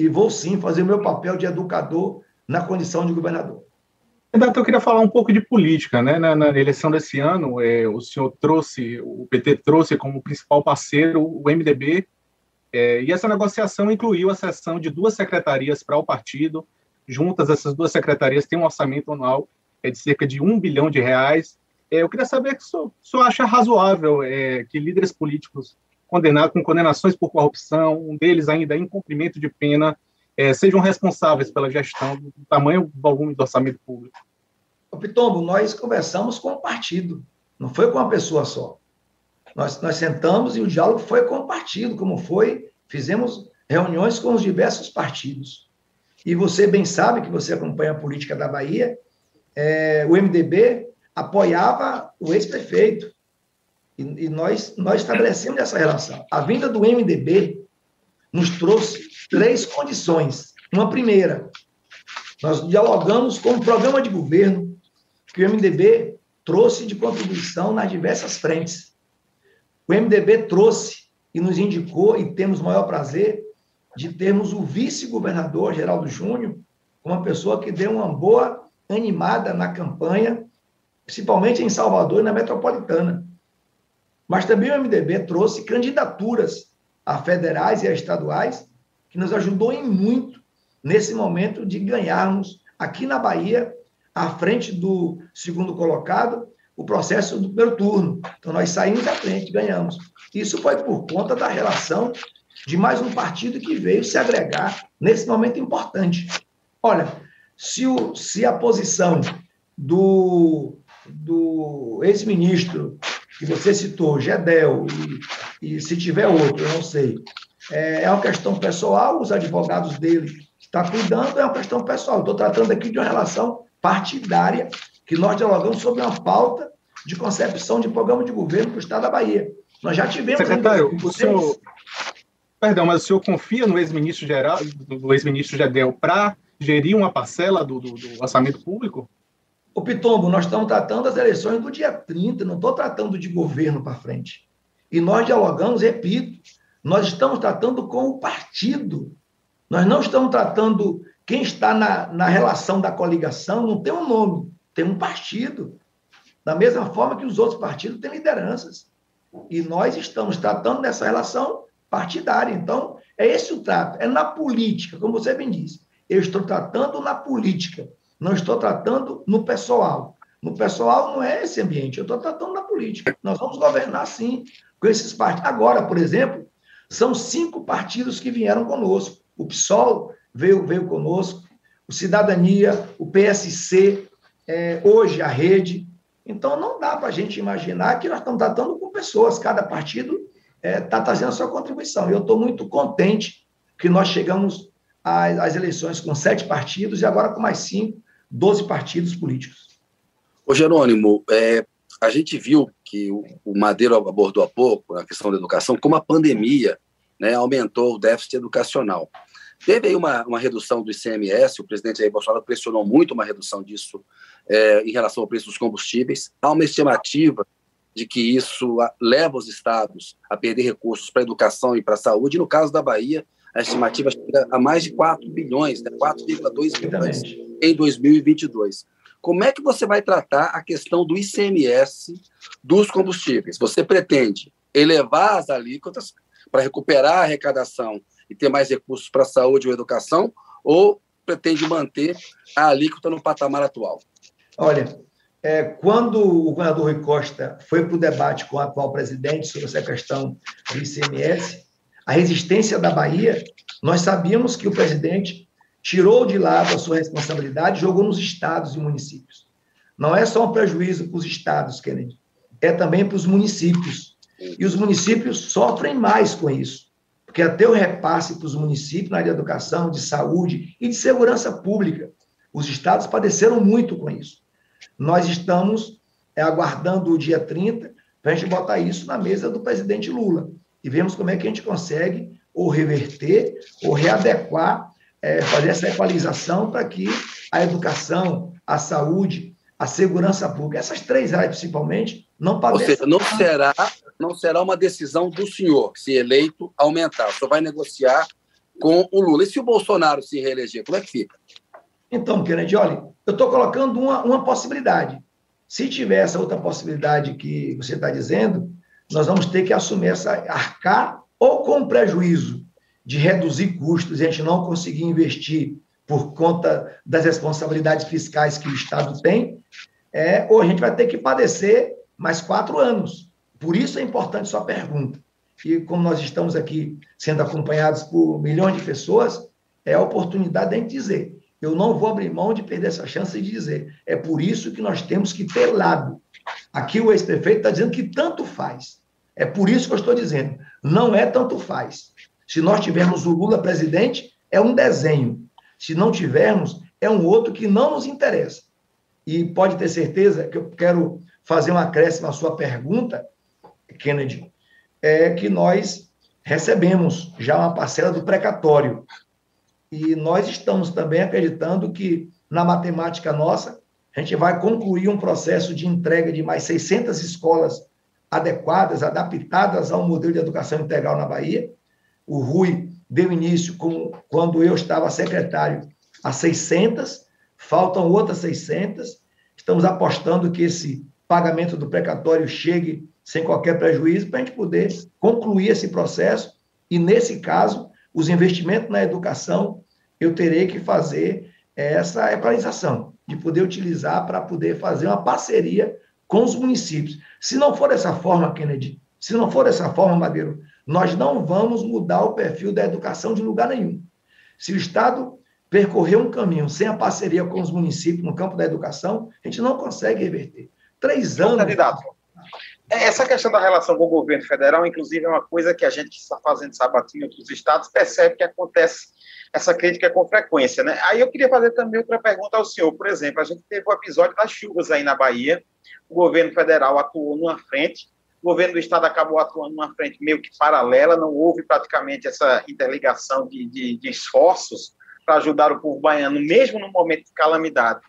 Speaker 2: E vou sim fazer o meu papel de educador na condição de governador.
Speaker 4: Renato, eu queria falar um pouco de política, né? Na, na eleição desse ano, é, o senhor trouxe, o PT trouxe como principal parceiro o MDB, é, e essa negociação incluiu a cessão de duas secretarias para o partido. Juntas, essas duas secretarias têm um orçamento anual é, de cerca de um bilhão de reais. É, eu queria saber se o senhor acha razoável é, que líderes políticos condenados com condenações por corrupção, um deles ainda em cumprimento de pena, é, sejam responsáveis pela gestão do tamanho do volume do orçamento público.
Speaker 2: O Pitombo, nós conversamos com o partido, não foi com uma pessoa só. Nós, nós sentamos e o diálogo foi com o partido, como foi, fizemos reuniões com os diversos partidos. E você bem sabe que você acompanha a política da Bahia, é, o MDB apoiava o ex-prefeito. E, e, nós, nós estabelecemos essa relação. A vinda do MDB nos trouxe três condições. Uma primeira, nós dialogamos com o programa de governo que o MDB trouxe de contribuição nas diversas frentes. O MDB trouxe e nos indicou, e temos o maior prazer, de termos o vice-governador Geraldo Júnior, uma pessoa que deu uma boa animada na campanha, principalmente em Salvador e na metropolitana. Mas também o MDB trouxe candidaturas a federais e a estaduais, que nos ajudou em muito nesse momento de ganharmos aqui na Bahia, à frente do segundo colocado, o processo do primeiro turno. Então, nós saímos à frente, ganhamos. Isso foi por conta da relação de mais um partido que veio se agregar nesse momento importante. Olha, se, o, se a posição do, do ex-ministro que você citou, Gedel, e, e, se tiver outro, eu não sei, é, é uma questão pessoal, os advogados dele estão cuidando, é uma questão pessoal. Estou tratando aqui de uma relação partidária, que nós dialogamos sobre uma pauta de concepção de programa de governo para o Estado da Bahia. Nós já tivemos.
Speaker 4: Secretário, o senhor. Perdão, mas o senhor confia no ex-ministro geral, do ex-ministro Gedel para gerir uma parcela do, do, do orçamento público?
Speaker 2: O Pitombo, nós estamos tratando as eleições do dia 30, não estou tratando de governo para frente. E nós dialogamos, repito, nós estamos tratando com o partido. Nós não estamos tratando quem está na, na relação da coligação, não tem um nome, tem um partido. Da mesma forma que os outros partidos têm lideranças. E nós estamos tratando dessa relação partidária. Então, é esse o trato. É na política, como você bem disse. Eu estou tratando na política não estou tratando no pessoal. No pessoal não é esse ambiente, eu estou tratando na política. Nós vamos governar sim com esses partidos. Agora, por exemplo, são cinco partidos que vieram conosco. O PSOL veio, veio conosco, o Cidadania, o PSC, é, hoje a Rede. Então, não dá para a gente imaginar que nós estamos tratando com pessoas, cada partido está é, tá trazendo a sua contribuição. Eu estou muito contente que nós chegamos às, às eleições com sete partidos e agora com mais cinco 12 partidos políticos.
Speaker 1: Ô, Jerônimo, é, a gente viu que o, o Madeiro abordou há pouco, a questão da educação, como a pandemia né, aumentou o déficit educacional. Teve aí uma, uma redução do ICMS, o presidente Jair Bolsonaro pressionou muito uma redução disso é, em relação ao preço dos combustíveis. Há uma estimativa de que isso leva os estados a perder recursos para a educação e para a saúde. E no caso da Bahia, a estimativa chega a mais de 4 bilhões, né, 4,2 bilhões em 2022. Como é que você vai tratar a questão do ICMS dos combustíveis? Você pretende elevar as alíquotas para recuperar a arrecadação e ter mais recursos para a saúde ou educação, ou pretende manter a alíquota no patamar atual?
Speaker 2: Olha, é, quando o governador Rui Costa foi para o debate com o atual presidente sobre essa questão do ICMS, a resistência da Bahia, nós sabíamos que o presidente tirou de lado a sua responsabilidade e jogou nos estados e municípios. Não é só um prejuízo para os estados, Kennedy, é também para os municípios. E os municípios sofrem mais com isso, porque até o repasse para os municípios na área de educação, de saúde e de segurança pública, os estados padeceram muito com isso. Nós estamos é, aguardando o dia 30 para a gente botar isso na mesa do presidente Lula e vemos como é que a gente consegue ou reverter ou readequar é, fazer essa equalização para que a educação, a saúde, a segurança pública. Essas três áreas, principalmente, não
Speaker 1: padecem. Ou seja, não será, não será uma decisão do senhor, se eleito, aumentar. Senhor vai negociar com o Lula. E se o Bolsonaro se reeleger, como é que fica?
Speaker 2: Então, Kennedy, olha, eu estou colocando uma, uma possibilidade. Se tiver essa outra possibilidade que você está dizendo, nós vamos ter que assumir essa, arcar ou com prejuízo de reduzir custos e a gente não conseguir investir por conta das responsabilidades fiscais que o Estado tem, é, ou a gente vai ter que padecer mais quatro anos. Por isso é importante sua pergunta. E como nós estamos aqui sendo acompanhados por milhões de pessoas, é a oportunidade de a gente dizer: eu não vou abrir mão de perder essa chance de dizer. É por isso que nós temos que ter lado. Aqui o ex-prefeito está dizendo que tanto faz. É por isso que eu estou dizendo: não é tanto faz. Se nós tivermos o Lula presidente, é um desenho. Se não tivermos, é um outro que não nos interessa. E pode ter certeza que eu quero fazer um acréscimo à sua pergunta, Kennedy, é que nós recebemos já uma parcela do precatório. E nós estamos também acreditando que, na matemática nossa, a gente vai concluir um processo de entrega de mais 600 escolas adequadas, adaptadas ao modelo de educação integral na Bahia. O Rui deu início com, quando eu estava secretário a 600, faltam outras 600. Estamos apostando que esse pagamento do precatório chegue sem qualquer prejuízo para a gente poder concluir esse processo e, nesse caso, os investimentos na educação, eu terei que fazer essa equalização, de poder utilizar para poder fazer uma parceria com os municípios. Se não for dessa forma, Kennedy, se não for dessa forma, Madeiro, nós não vamos mudar o perfil da educação de lugar nenhum. Se o Estado percorrer um caminho sem a parceria com os municípios no campo da educação, a gente não consegue reverter. Três anos.
Speaker 3: Candidato, essa questão da relação com o governo federal, inclusive, é uma coisa que a gente que está fazendo sabatinho em outros estados percebe que acontece essa crítica com frequência. Né? Aí eu queria fazer também outra pergunta ao senhor. Por exemplo, a gente teve o episódio das chuvas aí na Bahia, o governo federal atuou numa frente, o governo do estado acabou atuando numa frente meio que paralela, não houve praticamente essa interligação de, de, de esforços para ajudar o povo baiano, mesmo no momento de calamidade.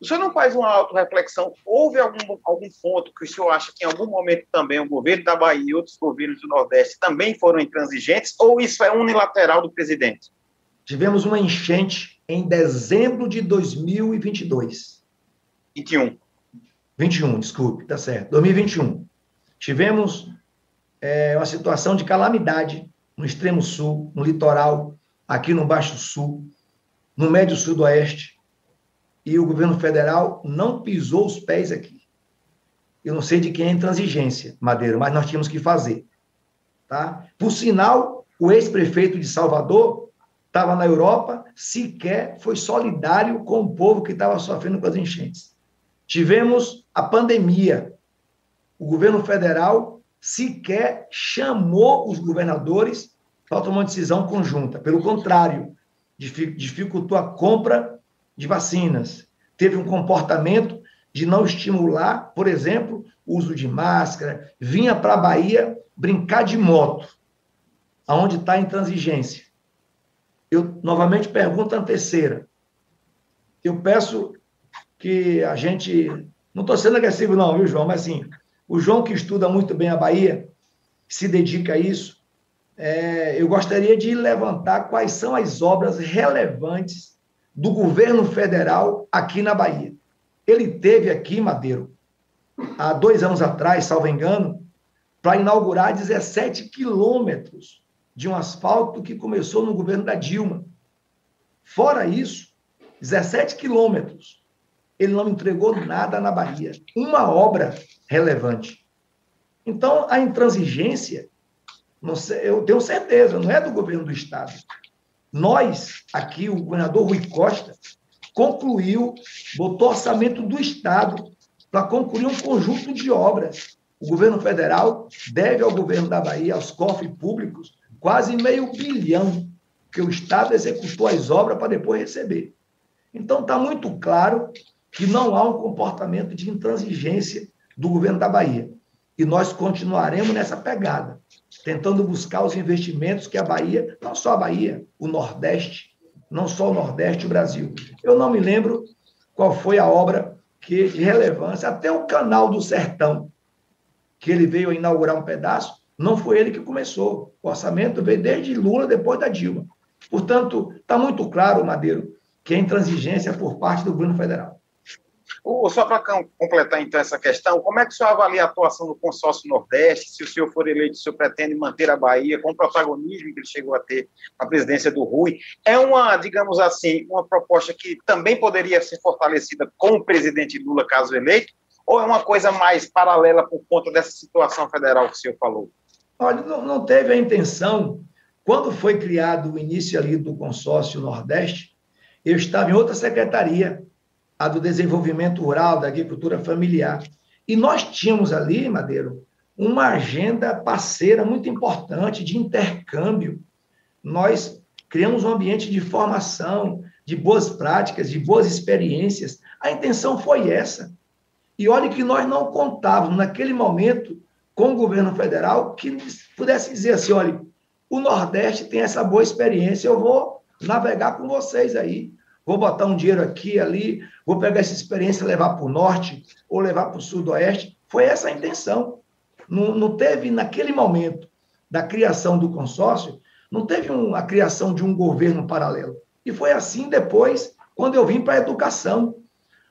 Speaker 3: O senhor não faz uma auto-reflexão? Houve algum, algum ponto que o senhor acha que em algum momento também o governo da Bahia e outros governos do Nordeste também foram intransigentes? Ou isso é unilateral do presidente?
Speaker 2: Tivemos uma enchente em dezembro de 2022.
Speaker 3: 21.
Speaker 2: 21, desculpe, tá certo. 2021. Tivemos é, uma situação de calamidade no extremo sul, no litoral, aqui no Baixo Sul, no Médio Sudoeste, e o governo federal não pisou os pés aqui. Eu não sei de quem é a intransigência, Madeira, mas nós tínhamos que fazer. Tá? Por sinal, o ex-prefeito de Salvador estava na Europa, sequer foi solidário com o povo que estava sofrendo com as enchentes. Tivemos a pandemia, o governo federal sequer chamou os governadores para tomar uma decisão conjunta. Pelo contrário, dificultou a compra de vacinas. Teve um comportamento de não estimular, por exemplo, o uso de máscara. Vinha para a Bahia brincar de moto, aonde está a intransigência. Eu novamente pergunto a terceira. Eu peço que a gente. Não estou sendo agressivo, não, viu, João? Mas assim, o João, que estuda muito bem a Bahia, se dedica a isso, é, eu gostaria de levantar quais são as obras relevantes do governo federal aqui na Bahia. Ele teve aqui, Madeiro, há dois anos atrás, salvo engano, para inaugurar 17 quilômetros de um asfalto que começou no governo da Dilma. Fora isso, 17 quilômetros ele não entregou nada na Bahia, uma obra relevante. Então, a intransigência, sei, eu tenho certeza, não é do governo do Estado. Nós, aqui, o governador Rui Costa, concluiu, botou orçamento do Estado para concluir um conjunto de obras. O governo federal deve ao governo da Bahia, aos cofres públicos, quase meio bilhão, que o Estado executou as obras para depois receber. Então, está muito claro que não há um comportamento de intransigência do governo da Bahia. E nós continuaremos nessa pegada, tentando buscar os investimentos que a Bahia, não só a Bahia, o Nordeste, não só o Nordeste, o Brasil. Eu não me lembro qual foi a obra que de relevância, até o Canal do Sertão, que ele veio inaugurar um pedaço, não foi ele que começou. O orçamento veio desde Lula, depois da Dilma. Portanto, está muito claro, Madeiro, que é intransigência por parte do governo federal.
Speaker 3: Só para completar, então, essa questão, como é que o senhor avalia a atuação do consórcio Nordeste? Se o senhor for eleito, o senhor pretende manter a Bahia com o protagonismo que ele chegou a ter na presidência do Rui? É uma, digamos assim, uma proposta que também poderia ser fortalecida com o presidente Lula, caso eleito? Ou é uma coisa mais paralela por conta dessa situação federal que o senhor falou?
Speaker 2: Olha, não, não teve a intenção. Quando foi criado o início ali do consórcio Nordeste, eu estava em outra secretaria, a do desenvolvimento rural, da agricultura familiar. E nós tínhamos ali, Madeiro, uma agenda parceira muito importante de intercâmbio. Nós criamos um ambiente de formação, de boas práticas, de boas experiências. A intenção foi essa. E olhe que nós não contávamos, naquele momento, com o governo federal que pudesse dizer assim: olha, o Nordeste tem essa boa experiência, eu vou navegar com vocês aí vou botar um dinheiro aqui, ali, vou pegar essa experiência e levar para o norte ou levar para o sudoeste. Foi essa a intenção. Não, não teve, naquele momento da criação do consórcio, não teve um, a criação de um governo paralelo. E foi assim depois, quando eu vim para a educação.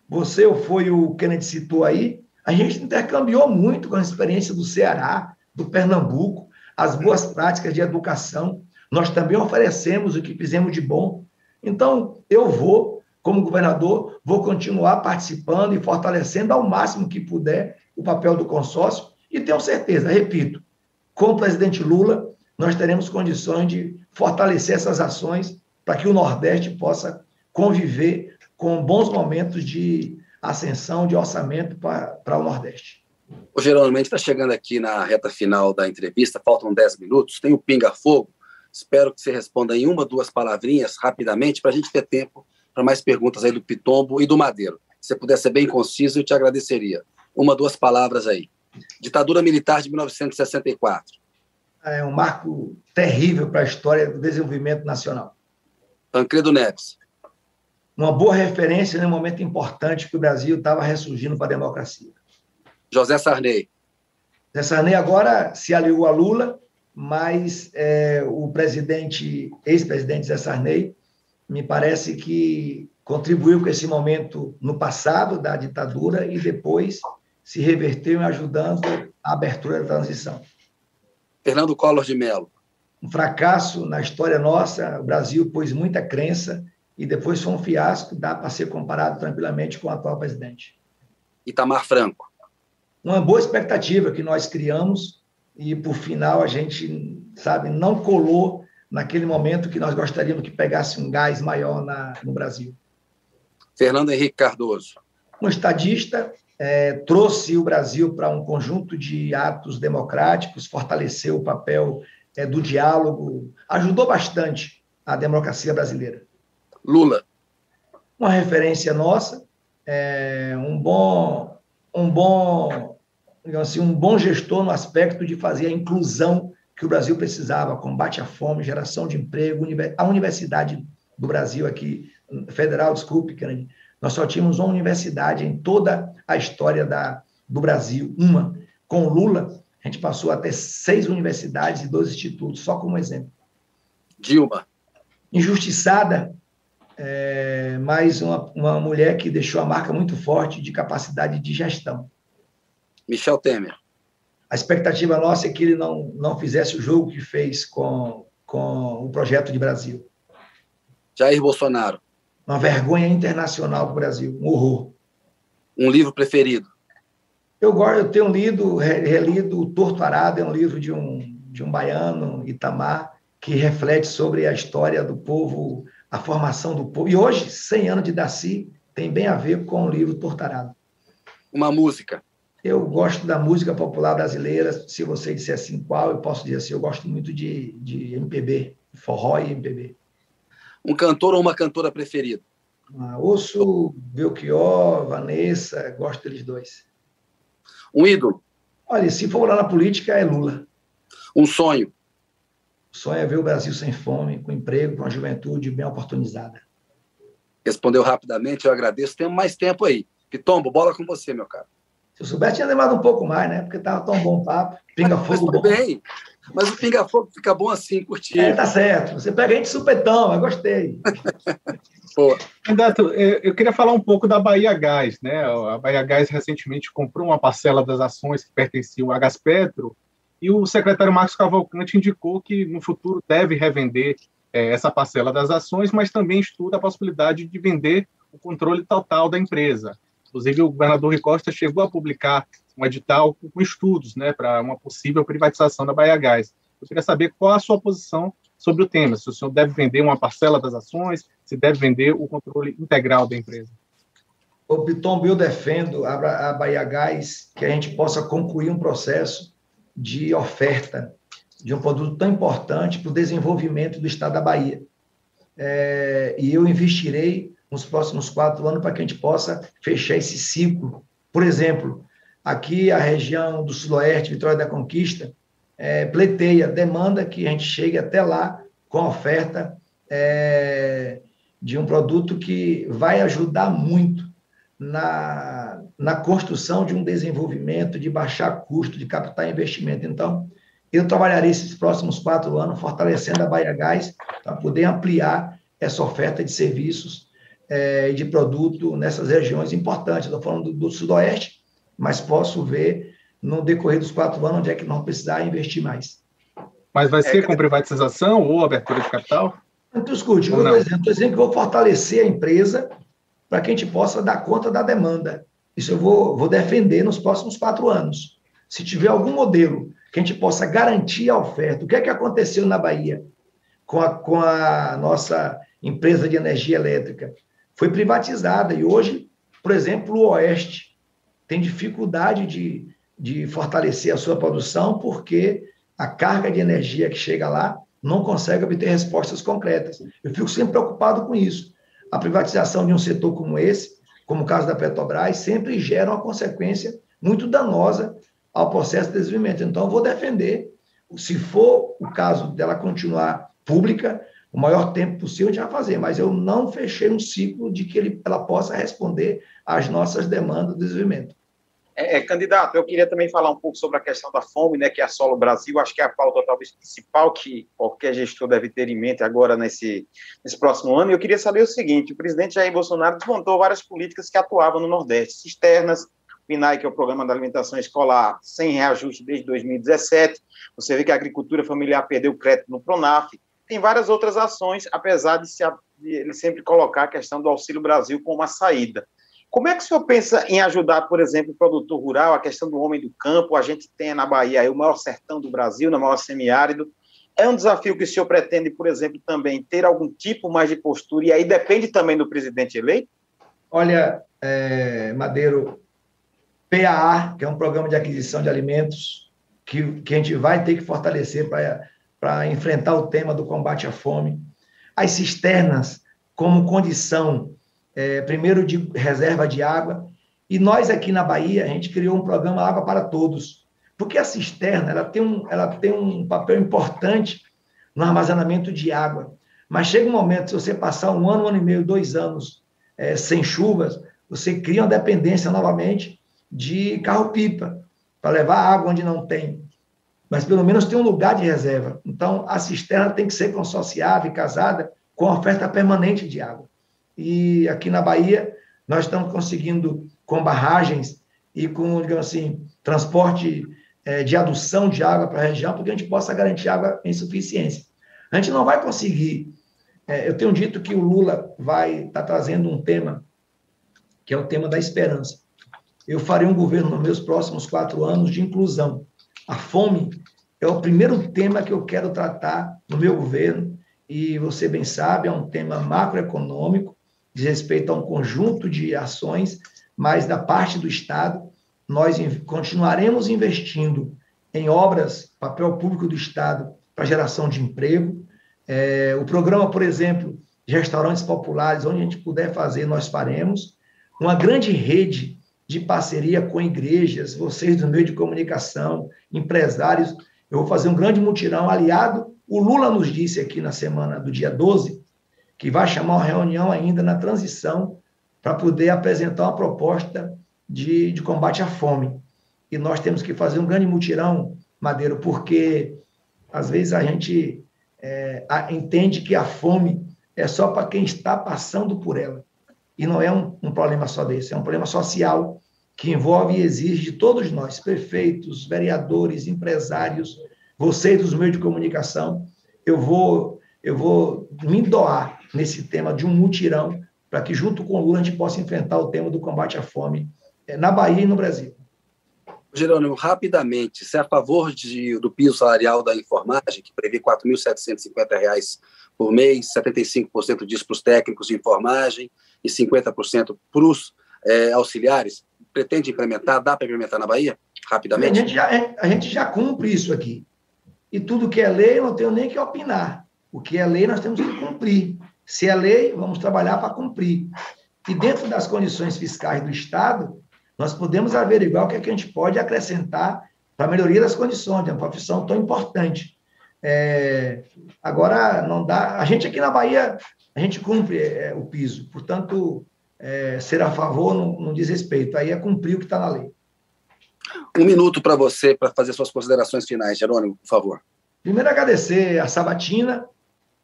Speaker 2: Você ou foi o Kennedy citou aí, a gente intercambiou muito com a experiência do Ceará, do Pernambuco, as boas práticas de educação. Nós também oferecemos o que fizemos de bom então, eu vou, como governador, vou continuar participando e fortalecendo ao máximo que puder o papel do consórcio e tenho certeza, repito, com o presidente Lula, nós teremos condições de fortalecer essas ações para que o Nordeste possa conviver com bons momentos de ascensão de orçamento para, o Nordeste.
Speaker 1: Geraldo está chegando aqui na reta final da entrevista, faltam 10 minutos, tem o Pinga Fogo, Espero que você responda em uma, duas palavrinhas, rapidamente, para a gente ter tempo para mais perguntas aí do Pitombo e do Madeiro. Se você puder ser bem conciso, eu te agradeceria. Uma, duas palavras aí. Ditadura Militar de 1964.
Speaker 2: É um marco terrível para a história do desenvolvimento nacional.
Speaker 1: Tancredo Neves.
Speaker 2: Uma boa referência num momento importante que o Brasil estava ressurgindo para a democracia.
Speaker 1: José Sarney.
Speaker 2: José Sarney agora se aliou a Lula mas é, o presidente, ex-presidente Zé Sarney, me parece que contribuiu com esse momento no passado da ditadura e depois se reverteu ajudando a abertura da transição.
Speaker 1: Fernando Collor de Mello.
Speaker 2: Um fracasso na história nossa, o Brasil pôs muita crença e depois foi um fiasco, dá para ser comparado tranquilamente com o atual presidente.
Speaker 1: Itamar Franco.
Speaker 2: Uma boa expectativa que nós criamos e por final a gente, sabe, não colou naquele momento que nós gostaríamos que pegasse um gás maior na, no Brasil.
Speaker 1: Fernando Henrique Cardoso.
Speaker 2: Um estadista é, trouxe o Brasil para um conjunto de atos democráticos, fortaleceu o papel é, do diálogo, ajudou bastante a democracia brasileira.
Speaker 1: Lula.
Speaker 2: Uma referência nossa, é, um bom, um bom assim, um bom gestor no aspecto de fazer a inclusão que o Brasil precisava, combate à fome, geração de emprego, a universidade do Brasil aqui, federal, desculpe, Kennedy, nós só tínhamos uma universidade em toda a história da, do Brasil, uma. Com Lula, a gente passou a ter seis universidades e dois institutos, só como exemplo.
Speaker 1: Dilma.
Speaker 2: Injustiçada, é, mas uma, uma mulher que deixou a marca muito forte de capacidade de gestão.
Speaker 1: Michel Temer.
Speaker 2: A expectativa nossa é que ele não, não fizesse o jogo que fez com, com o projeto de Brasil.
Speaker 1: Jair Bolsonaro.
Speaker 2: Uma vergonha internacional para o Brasil, um horror.
Speaker 1: Um livro preferido?
Speaker 2: Eu, gosto, eu tenho lido, relido O Torto Arado, é um livro de um, de um baiano, Itamar, que reflete sobre a história do povo, a formação do povo. E hoje, 100 anos de Daci, tem bem a ver com o livro Tortarado.
Speaker 1: Uma música?
Speaker 2: Eu gosto da música popular brasileira. Se você disser assim qual, eu posso dizer assim: eu gosto muito de, de MPB, forró e MPB.
Speaker 1: Um cantor ou uma cantora preferida?
Speaker 2: Ah, ouço Belchior, Vanessa, gosto deles dois.
Speaker 1: Um ídolo?
Speaker 2: Olha, se for lá na política, é Lula.
Speaker 1: Um sonho?
Speaker 2: O sonho é ver o Brasil sem fome, com emprego, com a juventude bem oportunizada.
Speaker 1: Respondeu rapidamente, eu agradeço. Temos mais tempo aí. Pitombo, bola com você, meu caro.
Speaker 2: Se eu soubesse, tinha demorado um pouco mais, né? Porque estava tão bom o papo. Pinga-fogo
Speaker 1: bom. bem. Mas o pinga-fogo fica bom assim, curtir.
Speaker 2: É, tá certo. Você pega a gente supetão, eu gostei.
Speaker 4: Candidato, eu queria falar um pouco da Bahia Gás, né? A Bahia Gás recentemente comprou uma parcela das ações que pertenciam à Gaspetro e o secretário Marcos Cavalcante indicou que no futuro deve revender é, essa parcela das ações, mas também estuda a possibilidade de vender o controle total da empresa. Inclusive, o governador Rui Costa chegou a publicar um edital com estudos né, para uma possível privatização da Bahia Gás. Eu queria saber qual a sua posição sobre o tema, se o senhor deve vender uma parcela das ações, se deve vender o controle integral da empresa.
Speaker 2: O Piton, eu defendo a Bahia Gás que a gente possa concluir um processo de oferta de um produto tão importante para o desenvolvimento do estado da Bahia. É, e eu investirei nos próximos quatro anos para que a gente possa fechar esse ciclo. Por exemplo, aqui a região do Sudoeste, Vitória da Conquista, é, pleiteia, demanda que a gente chegue até lá com a oferta é, de um produto que vai ajudar muito na, na construção de um desenvolvimento, de baixar custo, de captar investimento. Então, eu trabalharei esses próximos quatro anos fortalecendo a Bahia Gás para poder ampliar essa oferta de serviços é, de produto nessas regiões importantes. Estou falando do, do, Sudoeste, mas posso ver no decorrer dos quatro anos onde é que não precisar investir mais.
Speaker 4: Mas vai ser é, com privatização ou abertura de capital?
Speaker 2: Então, escute, eu estou dizendo que vou fortalecer a empresa para que a gente possa dar conta da demanda. Isso eu vou, vou defender nos próximos quatro anos. Se tiver algum modelo que a gente possa garantir a oferta, o que é que aconteceu na Bahia com a, com a nossa empresa de energia elétrica? Foi privatizada e hoje, por exemplo, o Oeste tem dificuldade de, de fortalecer a sua produção porque a carga de energia que chega lá não consegue obter respostas concretas. Eu fico sempre preocupado com isso a privatização de um setor como esse, como o caso da Petrobras, sempre gera uma consequência muito danosa ao processo de desenvolvimento. Então, eu vou defender, se for o caso dela continuar pública, o maior tempo possível a gente vai fazer, mas eu não fechei um ciclo de que ele, ela possa responder às nossas demandas de desenvolvimento.
Speaker 3: É, é, candidato, eu queria também falar um pouco sobre a questão da fome, né, que assola o Brasil. Acho que é a pauta talvez principal que qualquer gestor deve ter em mente agora nesse, nesse próximo ano. E eu queria saber o seguinte: o presidente Jair Bolsonaro desmontou várias políticas que atuavam no Nordeste, cisternas, PNAE, que é o Programa da Alimentação Escolar, sem reajuste desde 2017. Você vê que a agricultura familiar perdeu crédito no Pronaf. Tem várias outras ações, apesar de, se, de ele sempre colocar a questão do Auxílio Brasil como uma saída. Como é que o senhor pensa em ajudar, por exemplo, o produtor rural, a questão do homem do campo? A gente tem na Bahia o maior sertão do Brasil, no maior semiárido. É um desafio que o senhor pretende, por exemplo, também ter algum tipo mais de postura, e aí depende também do presidente eleito?
Speaker 2: Olha, é, Madeiro, PAA, que é um programa de aquisição de alimentos, que, que a gente vai ter que fortalecer para enfrentar o tema do combate à fome. As cisternas, como condição é, primeiro de reserva de água. E nós aqui na Bahia, a gente criou um programa Água para Todos, porque a cisterna ela tem um, ela tem um papel importante no armazenamento de água. Mas chega um momento, se você passar um ano, um ano e meio, dois anos é, sem chuvas, você cria uma dependência novamente de carro-pipa, para levar água onde não tem. Mas pelo menos tem um lugar de reserva. Então, a cisterna tem que ser consociável e casada com a oferta permanente de água. E aqui na Bahia, nós estamos conseguindo, com barragens e com, digamos assim, transporte é, de adução de água para a região, porque a gente possa garantir água em suficiência. A gente não vai conseguir. É, eu tenho dito que o Lula vai estar tá trazendo um tema, que é o tema da esperança. Eu farei um governo nos meus próximos quatro anos de inclusão. A fome é o primeiro tema que eu quero tratar no meu governo, e você bem sabe, é um tema macroeconômico, diz respeito a um conjunto de ações, mas da parte do Estado, nós continuaremos investindo em obras, papel público do Estado para geração de emprego. É, o programa, por exemplo, de restaurantes populares, onde a gente puder fazer, nós faremos. Uma grande rede de parceria com igrejas, vocês do meio de comunicação, empresários. Eu vou fazer um grande mutirão aliado O Lula nos disse aqui na semana do dia 12 que vai chamar uma reunião ainda na transição para poder apresentar uma proposta de, de combate à fome. E nós temos que fazer um grande mutirão, Madeiro, porque às vezes a gente é, entende que a fome é só para quem está passando por ela. E não é um, um problema só desse, é um problema social que envolve e exige de todos nós, prefeitos, vereadores, empresários, vocês dos meios de comunicação. Eu vou, eu vou me doar nesse tema de um mutirão para que, junto com o Lula, a gente possa enfrentar o tema do combate à fome é, na Bahia e no Brasil.
Speaker 1: Jerônimo, rapidamente, se é a favor de, do piso salarial da enfermagem, que prevê R$ 4.750 por mês, 75% disso para os técnicos de enfermagem e 50% para os é, auxiliares, pretende implementar, dá para implementar na Bahia? Rapidamente?
Speaker 2: A gente, já, a gente já cumpre isso aqui. E tudo que é lei, eu não tenho nem que opinar. O que é lei, nós temos que cumprir. Se é lei, vamos trabalhar para cumprir. E dentro das condições fiscais do Estado, nós podemos averiguar o que, é que a gente pode acrescentar para a melhoria das condições de uma profissão tão importante. É, agora, não dá. A gente aqui na Bahia, a gente cumpre é, o piso, portanto, é, ser a favor não, não diz respeito, aí é cumprir o que está na lei.
Speaker 1: Um minuto para você, para fazer suas considerações finais, Jerônimo, por favor.
Speaker 2: Primeiro, agradecer a Sabatina,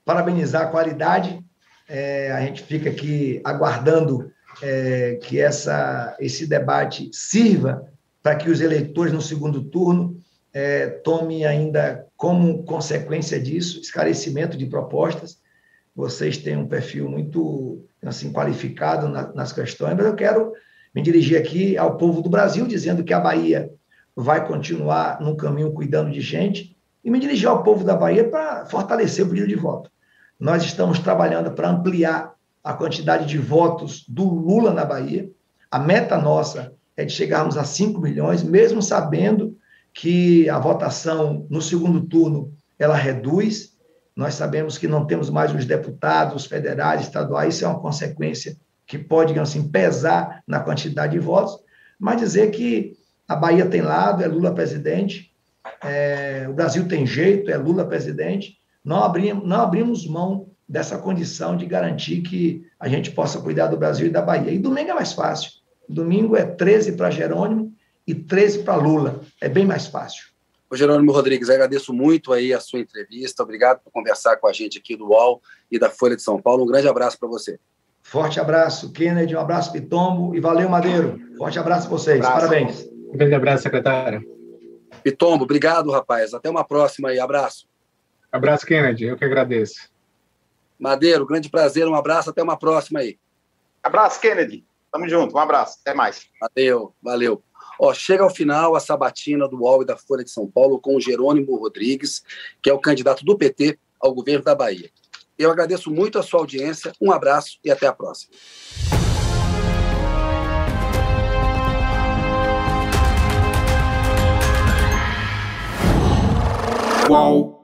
Speaker 2: parabenizar a qualidade. É, a gente fica aqui aguardando é, que essa, esse debate sirva para que os eleitores no segundo turno é, tomem ainda como consequência disso esclarecimento de propostas. Vocês têm um perfil muito assim qualificado na, nas questões, mas eu quero me dirigir aqui ao povo do Brasil dizendo que a Bahia vai continuar no caminho cuidando de gente e me dirigir ao povo da Bahia para fortalecer o pedido de voto. Nós estamos trabalhando para ampliar a quantidade de votos do Lula na Bahia. A meta nossa é de chegarmos a 5 milhões, mesmo sabendo que a votação no segundo turno ela reduz. Nós sabemos que não temos mais os deputados federais, estaduais, isso é uma consequência que pode, digamos assim, pesar na quantidade de votos, mas dizer que a Bahia tem lado, é Lula presidente, é, o Brasil tem jeito, é Lula presidente, não abrimos, não abrimos mão dessa condição de garantir que a gente possa cuidar do Brasil e da Bahia. E domingo é mais fácil. Domingo é 13 para Jerônimo e 13 para Lula. É bem mais fácil.
Speaker 1: Ô Jerônimo Rodrigues, agradeço muito aí a sua entrevista. Obrigado por conversar com a gente aqui do UOL e da Folha de São Paulo. Um grande abraço para você.
Speaker 2: Forte abraço, Kennedy. Um abraço, Pitombo. E valeu, Madeiro. Forte abraço a vocês. Abraço. Parabéns.
Speaker 4: Um grande abraço, secretário.
Speaker 1: Pitombo, obrigado, rapaz. Até uma próxima aí. Abraço.
Speaker 4: Abraço, Kennedy. Eu que agradeço.
Speaker 1: Madeiro, grande prazer, um abraço, até uma próxima aí.
Speaker 3: Abraço, Kennedy. Tamo junto, um abraço, até mais.
Speaker 1: Valeu, valeu. Ó, chega ao final a sabatina do UOL e da Folha de São Paulo com o Jerônimo Rodrigues, que é o candidato do PT ao governo da Bahia. Eu agradeço muito a sua audiência, um abraço e até a próxima.
Speaker 5: Qual?